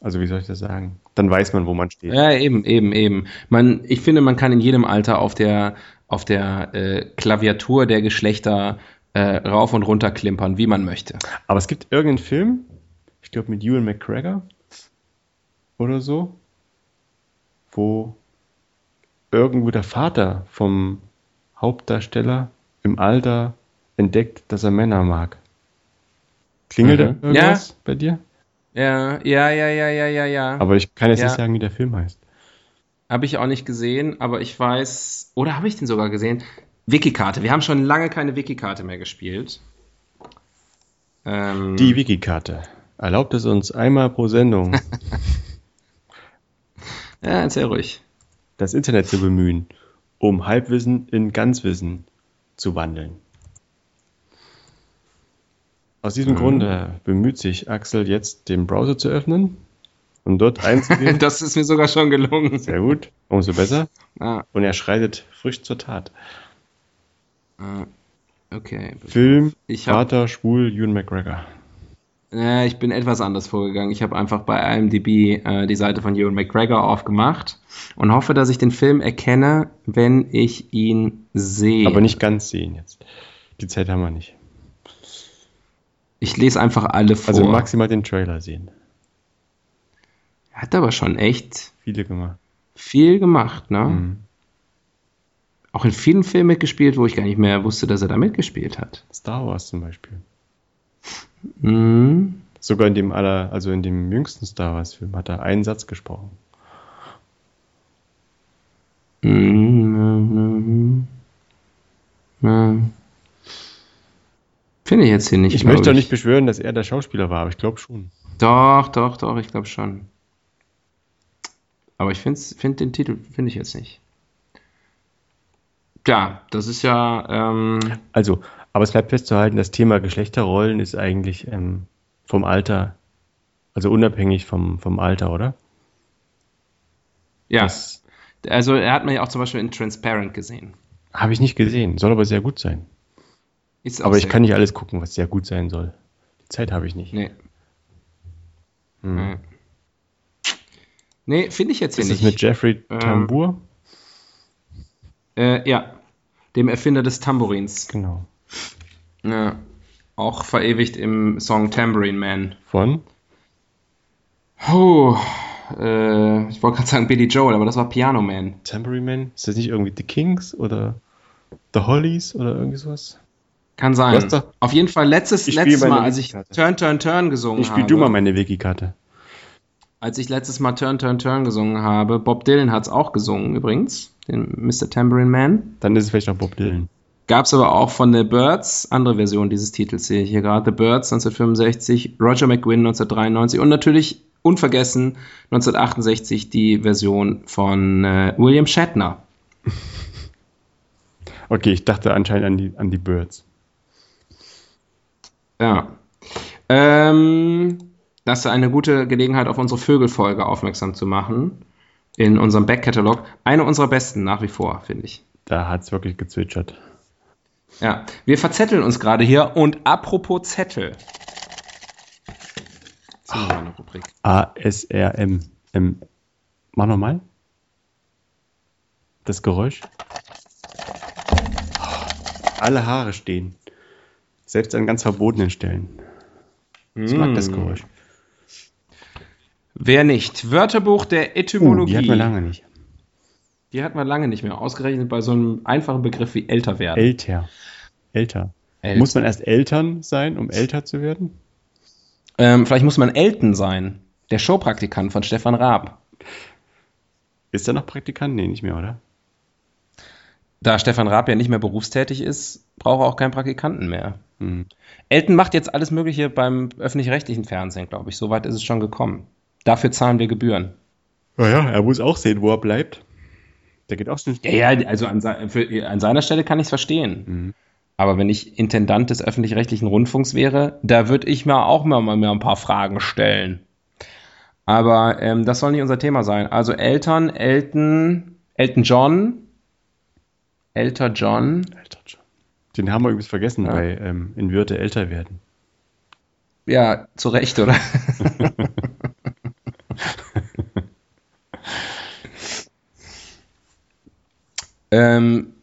also wie soll ich das sagen? Dann weiß man, wo man steht. Ja, eben, eben, eben. Man, ich finde, man kann in jedem Alter auf der, auf der äh, Klaviatur der Geschlechter äh, rauf und runter klimpern, wie man möchte. Aber es gibt irgendeinen Film, ich glaube mit Ewan McGregor oder so, wo irgendwo der Vater vom Hauptdarsteller im Alter entdeckt, dass er Männer mag. Klingelt Mhm. da irgendwas bei dir? Ja, ja, ja, ja, ja, ja, ja. Aber ich kann jetzt Ja. nicht sagen, wie der Film heißt. Habe ich auch nicht gesehen, aber ich weiß, oder habe ich den sogar gesehen? Wikikarte. Wir haben schon lange keine Wikikarte mehr gespielt. Ähm, Die Wikikarte. Erlaubt es uns einmal pro Sendung, Ja, erzähl ruhig. das Internet zu bemühen, um Halbwissen in Ganzwissen zu wandeln. Aus diesem Mhm. Grunde bemüht sich Axel jetzt, den Browser zu öffnen und dort einzugeben. Das ist mir sogar schon gelungen. Sehr gut, umso besser. Ah, Und er schreitet frisch zur Tat. ah, okay. Film, Ich hab- Vater, schwul, Ewan McGregor. Äh, ich bin etwas anders vorgegangen. Ich habe einfach bei IMDb äh, die Seite von Ewan McGregor aufgemacht und hoffe, dass ich den Film erkenne, wenn ich ihn sehe. Aber nicht ganz sehen jetzt. Die Zeit haben wir nicht. Ich lese einfach alle vor. Also maximal den Trailer sehen. Er hat aber schon echt Viele gemacht. viel gemacht, ne? Mhm. Auch in vielen Filmen mitgespielt, wo ich gar nicht mehr wusste, dass er da mitgespielt hat. Star Wars zum Beispiel. Mhm. Sogar in dem aller, also in dem jüngsten Star Wars Film hat er einen Satz gesprochen. Mhm. Mhm. Finde ich jetzt hier nicht. Ich möchte doch nicht beschwören, dass er der Schauspieler war, aber ich glaube schon. Doch, doch, doch, ich glaube schon. Aber ich finde find den Titel finde ich jetzt nicht. Ja, das ist ja, ähm, Also, aber es bleibt festzuhalten, das Thema Geschlechterrollen ist eigentlich ähm, vom Alter, also unabhängig vom, vom Alter, oder? ja. Das Also er hat man ja auch zum Beispiel in Transparent gesehen. habe ich nicht gesehen, soll aber sehr gut sein. Ist Aber ich kann nicht alles gucken, was sehr gut sein soll. Die Zeit habe ich nicht. Nee. Hm. Nee, nee finde ich jetzt hier Ist nicht. mit Jeffrey Ähm, Tambur? Äh, ja, dem Erfinder des Tambourins. Genau. Ja. Auch verewigt im Song Tambourine Man. Von? Oh, äh, ich wollte gerade sagen Billy Joel, aber das war Piano Man. Tambourine Man? Ist das nicht irgendwie The Kings oder The Hollies oder irgendwie sowas? Kann sein. Doch- Auf jeden Fall letztes, Ich letztes Mal, als ich. Turn, Turn, Turn gesungen Ich spiel habe. du mal meine Wiki-Karte. Als ich letztes Mal Turn, Turn, Turn gesungen habe, Bob Dylan hat es auch gesungen übrigens, den Mr. Tambourine Man. Dann ist es vielleicht auch Bob Dylan. Gab es aber auch von The Birds, andere Version dieses Titels sehe ich hier gerade. The Birds 1965, Roger McGuinn 1993 und natürlich unvergessen 1968 die Version von äh, William Shatner. Okay, ich dachte anscheinend an die, an die Birds. Ja. Ähm, das ist eine gute Gelegenheit, auf unsere Vögelfolge aufmerksam zu machen. In unserem Backkatalog. Eine unserer besten nach wie vor, finde ich. Da hat es wirklich gezwitschert. Ja, wir verzetteln uns gerade hier und apropos Zettel. Rubrik. ASRM. Ähm, mach nochmal. Das Geräusch. Alle Haare stehen. Selbst an ganz verbotenen Stellen. Ich mag das Geräusch. Wer nicht? Wörterbuch der Uh, Etymologie. die hatten wir lange nicht. Die hatten wir lange nicht mehr. Ausgerechnet bei so einem einfachen Begriff wie älter werden. Älter. Älter. Älter. Muss man erst Eltern sein, um älter zu werden? ähm, vielleicht muss man Elton sein. Der Showpraktikant von Stefan Raab. Ist er noch Praktikant? Nee, nicht mehr, oder? Da Stefan Raab ja nicht mehr berufstätig ist, braucht er auch keinen Praktikanten mehr. Hm. Elton macht jetzt alles Mögliche beim öffentlich-rechtlichen Fernsehen, glaube ich. Soweit ist es schon gekommen. Dafür zahlen wir Gebühren. Naja, er muss auch sehen, wo er bleibt. Der geht auch schon. Ja, ja, also an, für, an seiner Stelle kann ich es verstehen. Mhm. Aber wenn ich Intendant des öffentlich-rechtlichen Rundfunks wäre, da würde ich mir auch mal, mal mir ein paar Fragen stellen. Aber ähm, das soll nicht unser Thema sein. Also Eltern, Elton, Elton John, Elter John, Alter, John. Den haben wir übrigens vergessen Ja. bei ähm, In Würde älter werden. ja, zu Recht, oder? ähm,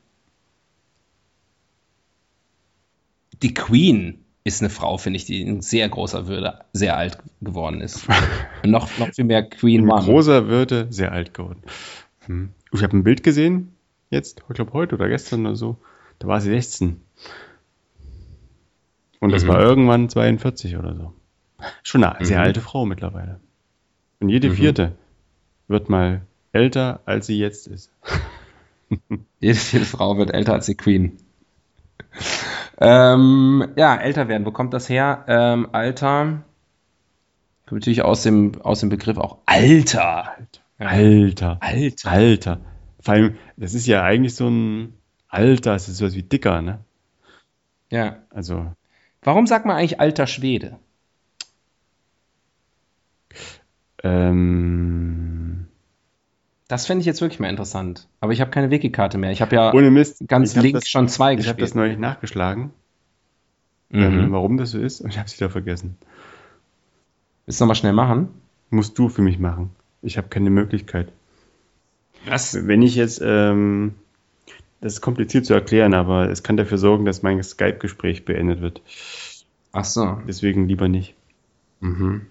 die Queen ist eine Frau, finde ich, die in sehr großer Würde sehr alt geworden ist. Und noch, noch viel mehr Queen Mom. großer Würde sehr alt geworden. Hm. Ich habe ein Bild gesehen, jetzt, ich glaube heute oder gestern oder so. Da war sie 16. Und das Mhm. war irgendwann 42 oder so. Schon eine sehr Mhm. alte Frau mittlerweile. Und jede Mhm. vierte wird mal älter, als sie jetzt ist. Jede, jede Frau wird älter als die Queen. Ähm, ja, älter werden. Wo kommt das her? Ähm, Alter. Kommt natürlich aus dem, aus dem Begriff auch Alter. Alter. Alter. Alter. Vor allem, das ist ja eigentlich so ein Alter, es ist sowas wie dicker, ne? Ja. Also, Warum sagt man eigentlich alter Schwede? ähm, Das fände ich jetzt wirklich mal interessant. Aber ich habe keine Wiki-Karte mehr. Ich habe ja ohne Mist. ganz ich links schon zwei Ich habe das gespielt. neulich nachgeschlagen, ähm, Mhm. warum das so ist, und ich habe es wieder vergessen. Willst du nochmal schnell machen? Musst du für mich machen. Ich habe keine Möglichkeit. Was? Wenn ich jetzt, ähm, das ist kompliziert zu erklären, aber es kann dafür sorgen, dass mein Skype-Gespräch beendet wird. Ach so. Deswegen lieber nicht. Mhm.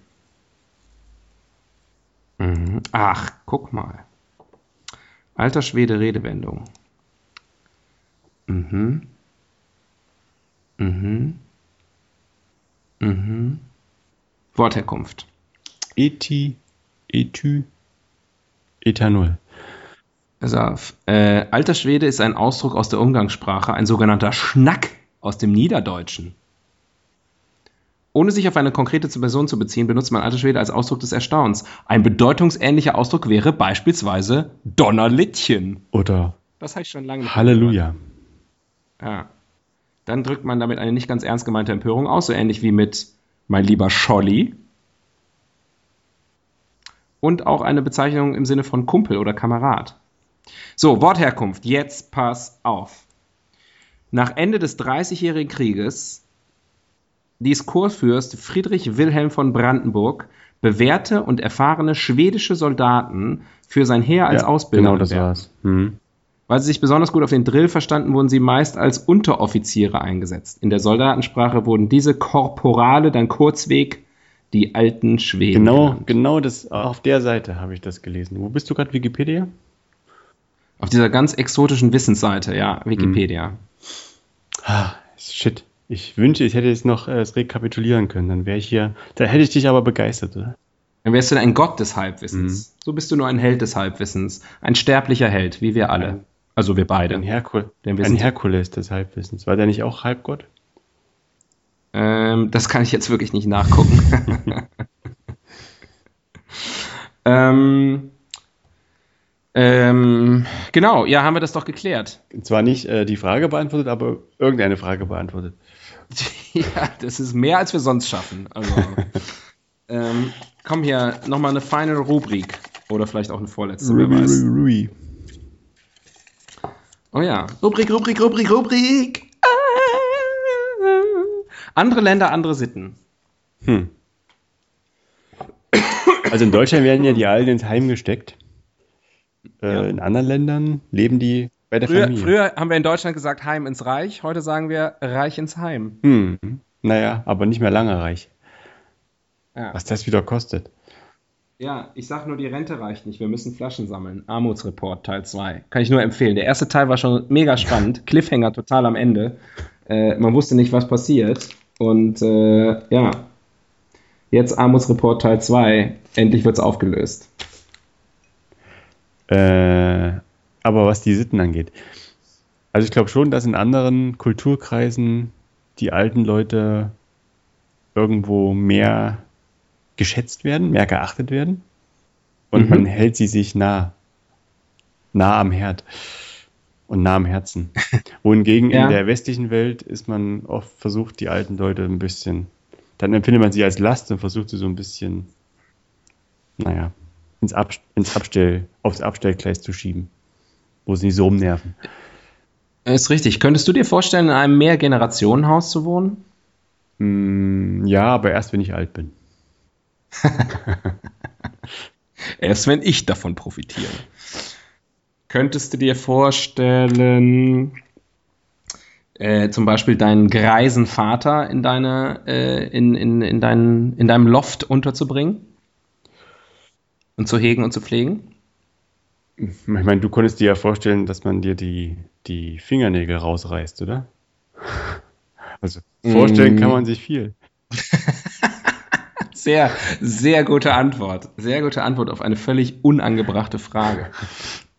Mhm. Ach, guck mal. Alter Schwede Redewendung. Mhm. Mhm. Mhm. Wortherkunft. Eti, Etü, Ethanol. Also, äh, alter Schwede ist ein Ausdruck aus der Umgangssprache, ein sogenannter Schnack aus dem Niederdeutschen. Ohne sich auf eine konkrete Person zu beziehen, benutzt man alter Schwede als Ausdruck des Erstaunens. Ein bedeutungsähnlicher Ausdruck wäre beispielsweise Donnerlittchen. Oder Das ich schon lange Halleluja. Ja. Dann drückt man damit eine nicht ganz ernst gemeinte Empörung aus, so ähnlich wie mit mein lieber Scholli. Und auch eine Bezeichnung im Sinne von Kumpel oder Kamerad. So, Wortherkunft. Jetzt pass auf. Nach Ende des Dreißigjährigen Krieges ließ Kurfürst Friedrich Wilhelm von Brandenburg bewährte und erfahrene schwedische Soldaten für sein Heer als Ja, Ausbilder Genau, das bewerben. war's. Hm. Weil sie sich besonders gut auf den Drill verstanden, wurden sie meist als Unteroffiziere eingesetzt. In der Soldatensprache wurden diese Korporale dann kurzweg die alten Schweden. Genau, genannt. genau das, auf der Seite habe ich das gelesen. Wo bist du gerade, Wikipedia? Auf dieser ganz exotischen Wissensseite, ja, Wikipedia. Ah, shit. Ich wünsche, ich hätte jetzt noch äh, es rekapitulieren können. Dann wäre ich hier. Da hätte ich dich aber begeistert, oder? Dann wärst du ein Gott des Halbwissens. So bist du nur ein Held des Halbwissens. Ein sterblicher Held, wie wir alle. Also wir beide. Ein, Herkul wir ein Herkules des Halbwissens. War der nicht auch Halbgott? Ähm, das kann ich jetzt wirklich nicht nachgucken. ähm, ähm, genau, ja, haben wir das doch geklärt. Zwar nicht äh, die Frage beantwortet, aber irgendeine Frage beantwortet. Ja, das ist mehr, als wir sonst schaffen. Also, ähm, komm hier, nochmal eine final Rubrik. Oder vielleicht auch eine vorletzte, wer weiß. Rui. Oh ja. Rubrik, Rubrik, Rubrik, Rubrik. Ah. Andere Länder, andere Sitten. Hm. Also in Deutschland werden ja die Alten ins Heim gesteckt. Äh, Ja. In anderen Ländern leben die bei der Früher, Familie. früher haben wir in Deutschland gesagt Heim ins Reich, heute sagen wir Reich ins Heim. Hm. Naja, aber nicht mehr lange reich. Ja. Was das wieder kostet. Ja, ich sag nur, die Rente reicht nicht. Wir müssen Flaschen sammeln. Armutsreport Teil 2. Kann ich nur empfehlen. Der erste Teil war schon mega spannend. Cliffhanger total am Ende. Äh, man wusste nicht, was passiert. Und äh, ja, jetzt Armutsreport Teil 2. Endlich wird's aufgelöst. Äh, aber was die Sitten angeht. Also ich glaube schon, dass in anderen Kulturkreisen die alten Leute irgendwo mehr geschätzt werden, mehr geachtet werden. Und Mhm. man hält sie sich nah. Nah am Herd. Und nah am Herzen. Wohingegen Ja. in der westlichen Welt ist man oft versucht, die alten Leute ein bisschen, dann empfindet man sie als Last und versucht sie so ein bisschen, naja, ins, Ab, ins Abstell, aufs Abstellgleis zu schieben. Wo sie nicht so rumnerven. Ist richtig. Könntest du dir vorstellen, in einem Mehrgenerationenhaus zu wohnen? Hm, ja, aber erst wenn ich alt bin. Erst wenn ich davon profitiere. Könntest du dir vorstellen, äh, zum Beispiel deinen greisen Vater in, deine, äh, in, in, in, dein, in deinem Loft unterzubringen? Und zu hegen und zu pflegen? Ich meine, du konntest dir ja vorstellen, dass man dir die, die Fingernägel rausreißt, oder? Also vorstellen Mm. kann man sich viel. Sehr, sehr gute Antwort. Sehr gute Antwort auf eine völlig unangebrachte Frage.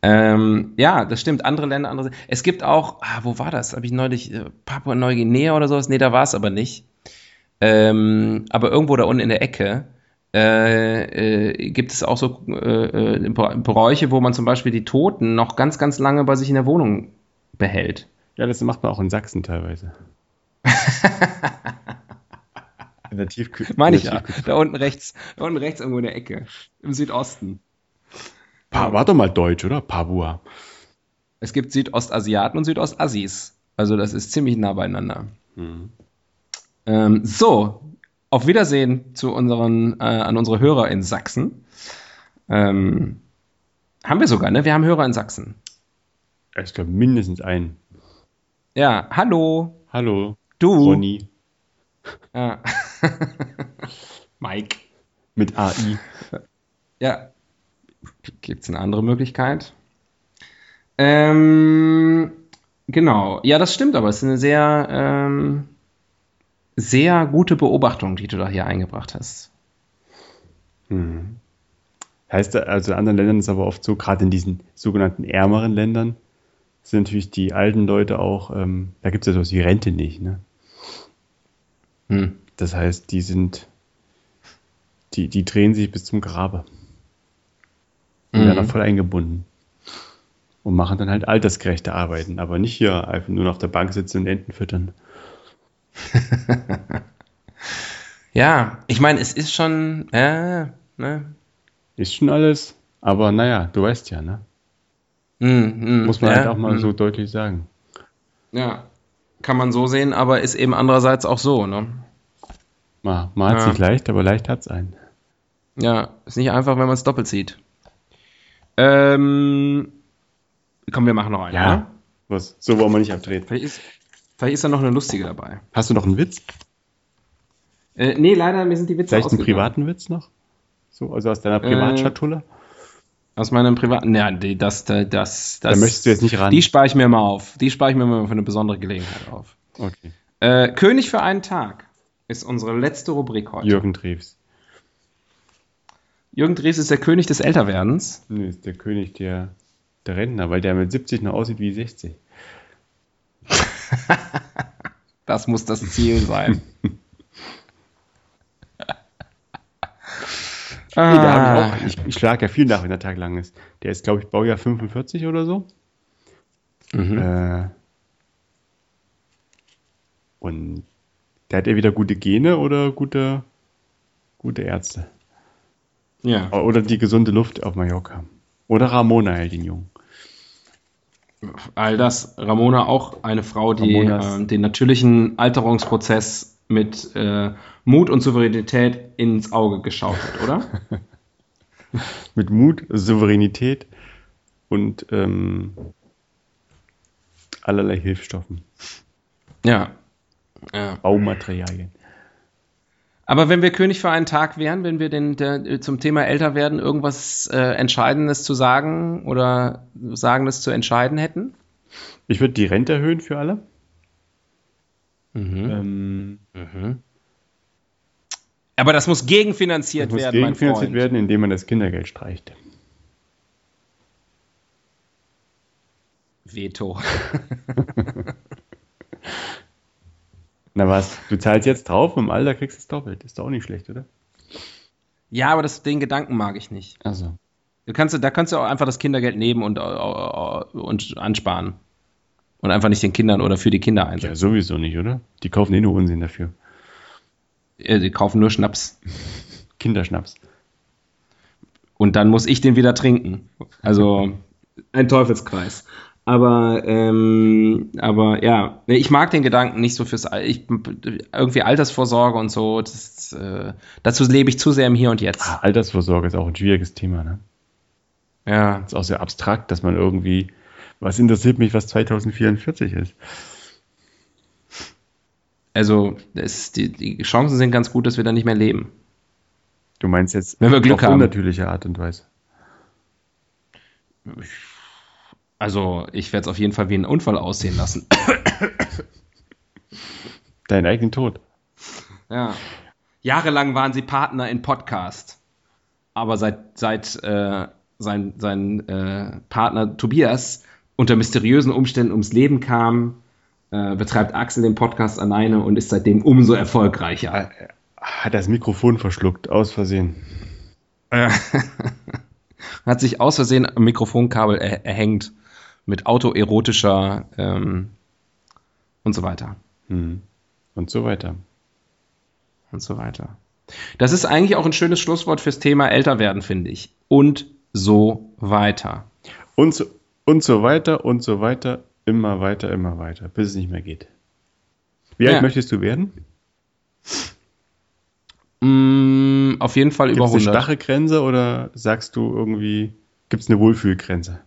Ähm, ja, das stimmt. Andere Länder, andere. Es gibt auch, ah, wo war das? Habe ich neulich äh, Papua Neuguinea oder sowas? Nee, da war es aber nicht. Ähm, aber irgendwo da unten in der Ecke. Äh, äh, gibt es auch so äh, äh, Bräuche, wo man zum Beispiel die Toten noch ganz, ganz lange bei sich in der Wohnung behält. Ja, das macht man auch in Sachsen teilweise. in der Tiefkühl. Meine ich ja. Da unten rechts, da unten rechts irgendwo in der Ecke. Im Südosten. Pa war doch mal Deutsch, oder? Papua. Es gibt Südostasiaten und Südostassis. Also das ist ziemlich nah beieinander. Mhm. Ähm, so, auf Wiedersehen zu unseren, äh, an unsere Hörer in Sachsen. Ähm, haben wir sogar, ne? Wir haben Hörer in Sachsen. Ich glaube mindestens einen. Ja, hallo. Hallo. Du. Ronny. Ja. Mike. Mit AI. Ja. Gibt es eine andere Möglichkeit? Ähm, genau. Ja, das stimmt, aber es ist eine sehr, ähm, sehr gute Beobachtung, die du da hier eingebracht hast. Hm. Heißt, also in anderen Ländern ist aber oft so, gerade in diesen sogenannten ärmeren Ländern, sind natürlich die alten Leute auch, ähm, da gibt es ja sowas wie Rente nicht, ne? Hm. Das heißt, die sind, die, die drehen sich bis zum Grabe. Und mhm. werden voll eingebunden. Und machen dann halt altersgerechte Arbeiten, aber nicht hier einfach nur auf der Bank sitzen und Enten füttern. ja, ich meine, es ist schon, äh, ne? Ist schon alles, aber naja, du weißt ja, ne? Mm, mm, Muss man ja, halt auch mal mm. so deutlich sagen. Ja, kann man so sehen, aber ist eben andererseits auch so, ne? Man, man hat ja. nicht leicht, aber leicht hat es einen. Ja, ist nicht einfach, wenn man es doppelt sieht. Ähm, komm, wir machen noch einen. Ja. Ne? Was? So wollen wir nicht abdrehen. Vielleicht ist, vielleicht ist da noch eine lustige dabei. Hast du noch einen Witz? Äh, nee, leider, mir sind die Witze Vielleicht einen privaten Witz noch? So, also aus deiner Privatschatulle? Äh, aus meinem privaten, ja, die, das, das, das, Da möchtest du jetzt nicht ran. Die spare ich mir mal auf. Die spare ich mir mal für eine besondere Gelegenheit auf. Okay. Äh, König für einen Tag ist unsere letzte Rubrik heute. Jürgen Drews. Jürgen Drews ist der König des Älterwerdens. Nee, ist der König der, der Rentner, weil der mit 70 noch aussieht wie 60. das muss das Ziel sein. ah. nee, da ich, ich, ich schlage ja viel nach, wenn der Tag lang ist. Der ist, glaube ich, Baujahr 45 oder so. Mhm. Äh, und der hat entweder gute Gene oder gute, gute Ärzte. Ja. Oder die gesunde Luft auf Mallorca. Oder Ramona hält ihn jung. All das. Ramona auch eine Frau, die äh, den natürlichen Alterungsprozess mit äh, Mut und Souveränität ins Auge geschaut hat, oder? mit Mut, Souveränität und ähm, allerlei Hilfsstoffen. Ja, ja. Baumaterialien. Aber wenn wir König für einen Tag wären, wenn wir den, der, zum Thema älter werden irgendwas äh, Entscheidendes zu sagen oder Sagendes zu entscheiden hätten? Ich würde die Rente erhöhen für alle. Mhm. Ähm, mhm. Aber das muss gegenfinanziert das muss werden. Gegenfinanziert werden, indem man das Kindergeld streicht. Veto. Na was, du zahlst jetzt drauf und im Alter kriegst du es doppelt. Ist doch auch nicht schlecht, oder? Ja, aber das, den Gedanken mag ich nicht. Also. Du kannst, da kannst du auch einfach das Kindergeld nehmen und, und ansparen. Und einfach nicht den Kindern oder für die Kinder einsetzen. Ja, sowieso nicht, oder? Die kaufen eh nur Unsinn dafür. Ja, die kaufen nur Schnaps. Kinderschnaps. Und dann muss ich den wieder trinken. Also ein Teufelskreis. Aber, ähm, aber ja, ich mag den Gedanken nicht so fürs, ich, irgendwie Altersvorsorge und so, das, äh, dazu lebe ich zu sehr im Hier und Jetzt. Ah, Altersvorsorge ist auch ein schwieriges Thema, ne? Ja. Ist auch sehr abstrakt, dass man irgendwie, was interessiert mich, was 2044 ist? Also, das, die, die Chancen sind ganz gut, dass wir dann nicht mehr leben. Du meinst jetzt Wenn wir Glück auf haben. unnatürliche Art und Weise? Ich also, ich werde es auf jeden Fall wie ein Unfall aussehen lassen. Deinen eigenen Tod. Ja. Jahrelang waren sie Partner in Podcast. Aber seit, seit äh, sein, sein äh, Partner Tobias unter mysteriösen Umständen ums Leben kam, äh, betreibt Axel den Podcast alleine und ist seitdem umso erfolgreicher. Hat das Mikrofon verschluckt, aus Versehen. Hat sich aus Versehen am Mikrofonkabel er erhängt mit autoerotischer ähm, und so weiter. Hm. Und so weiter. Und so weiter. Das ist eigentlich auch ein schönes Schlusswort fürs Thema älter werden, finde ich. Und so weiter. Und so, und so weiter und so weiter, immer weiter, immer weiter, bis es nicht mehr geht. Wie Ja. alt möchtest du werden? Mm, auf jeden Fall über Gibt es eine 100. starre Grenze oder sagst du irgendwie, gibt es eine Wohlfühlgrenze?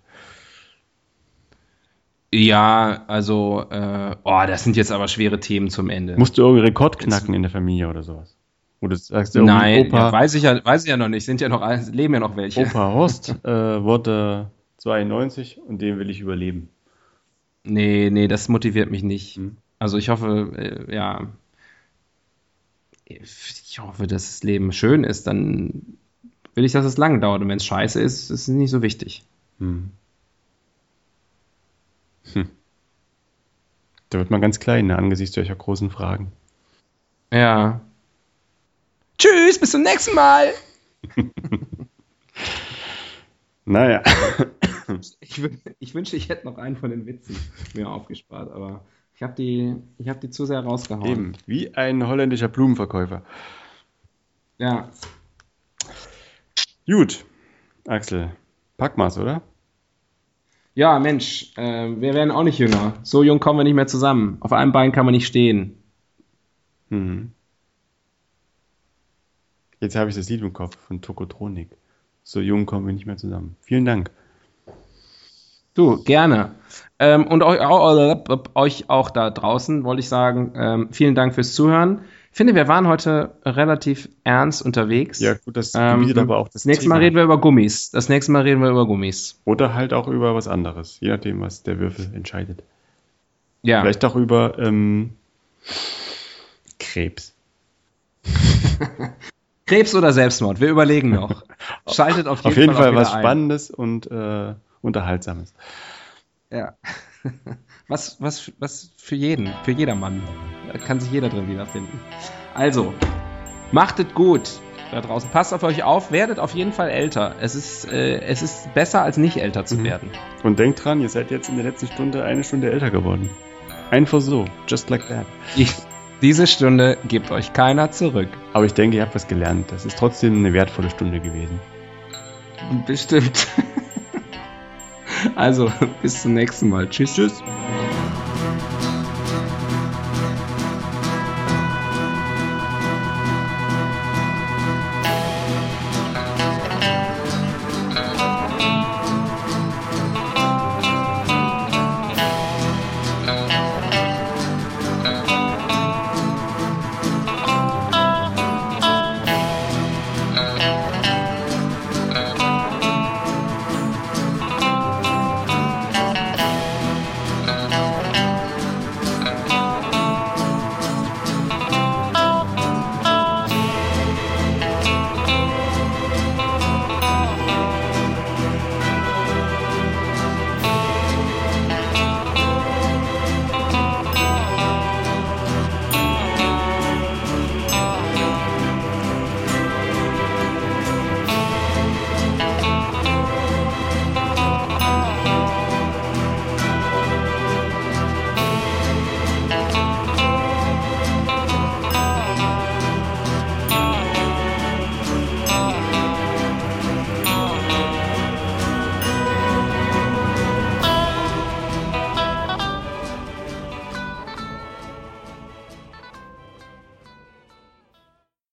Ja, also, äh, oh, das sind jetzt aber schwere Themen zum Ende. Musst du irgendeinen Rekord knacken in der Familie oder sowas? Oder sagst du Nein, Opa, ja, weiß ich ja, weiß ich ja noch nicht. Sind ja noch, leben ja noch welche. Opa Horst äh, wurde 92 und den will ich überleben. Nee, nee, das motiviert mich nicht. Hm. Also ich hoffe, äh, ja, ich hoffe, dass das Leben schön ist, dann will ich, dass es lang dauert. Und wenn es scheiße ist, ist es nicht so wichtig. Hm. Hm. Da wird man ganz klein, ne, angesichts solcher großen Fragen. Ja. Tschüss, bis zum nächsten Mal. Naja, Ich, ich wünschte, ich hätte noch einen von den Witzen mir aufgespart, aber ich habe die, ich hab die zu sehr rausgehauen. eben, wie ein holländischer Blumenverkäufer. Ja. Gut, Axel, pack mal's, oder? Ja, Mensch, äh, wir werden auch nicht jünger. So jung kommen wir nicht mehr zusammen. Auf einem Bein kann man nicht stehen. Mhm. Jetzt habe ich das Lied im Kopf von Tokotronik. So jung kommen wir nicht mehr zusammen. Vielen Dank. Du, gerne. Ähm, und euch, euch auch da draußen wollte ich sagen, ähm, vielen Dank fürs Zuhören. Ich finde, wir waren heute relativ ernst unterwegs. Ja, gut, das Ähm, aber auch das nächste Mal reden wir über Gummis. Das nächste Mal reden wir über Gummis. Oder halt auch über was anderes, je nachdem, was der Würfel entscheidet. Ja. Vielleicht auch über ähm, Krebs. Krebs oder Selbstmord? Wir überlegen noch. Schaltet auf jeden, Auf jeden Fall, wieder was ein. Spannendes und äh, Unterhaltsames. Ja. Was, was, was für jeden, für jedermann. Da kann sich jeder drin wiederfinden. Also, macht es gut da draußen. Passt auf euch auf, werdet auf jeden Fall älter. Es ist, äh, es ist besser, als nicht älter zu Mhm. werden. Und denkt dran, ihr seid jetzt in der letzten Stunde eine Stunde älter geworden. Einfach so, just like that. Ich, diese Stunde gibt euch keiner zurück. Aber ich denke, ihr habt was gelernt. Das ist trotzdem eine wertvolle Stunde gewesen. Bestimmt. also, bis zum nächsten Mal. Tschüss. Tschüss.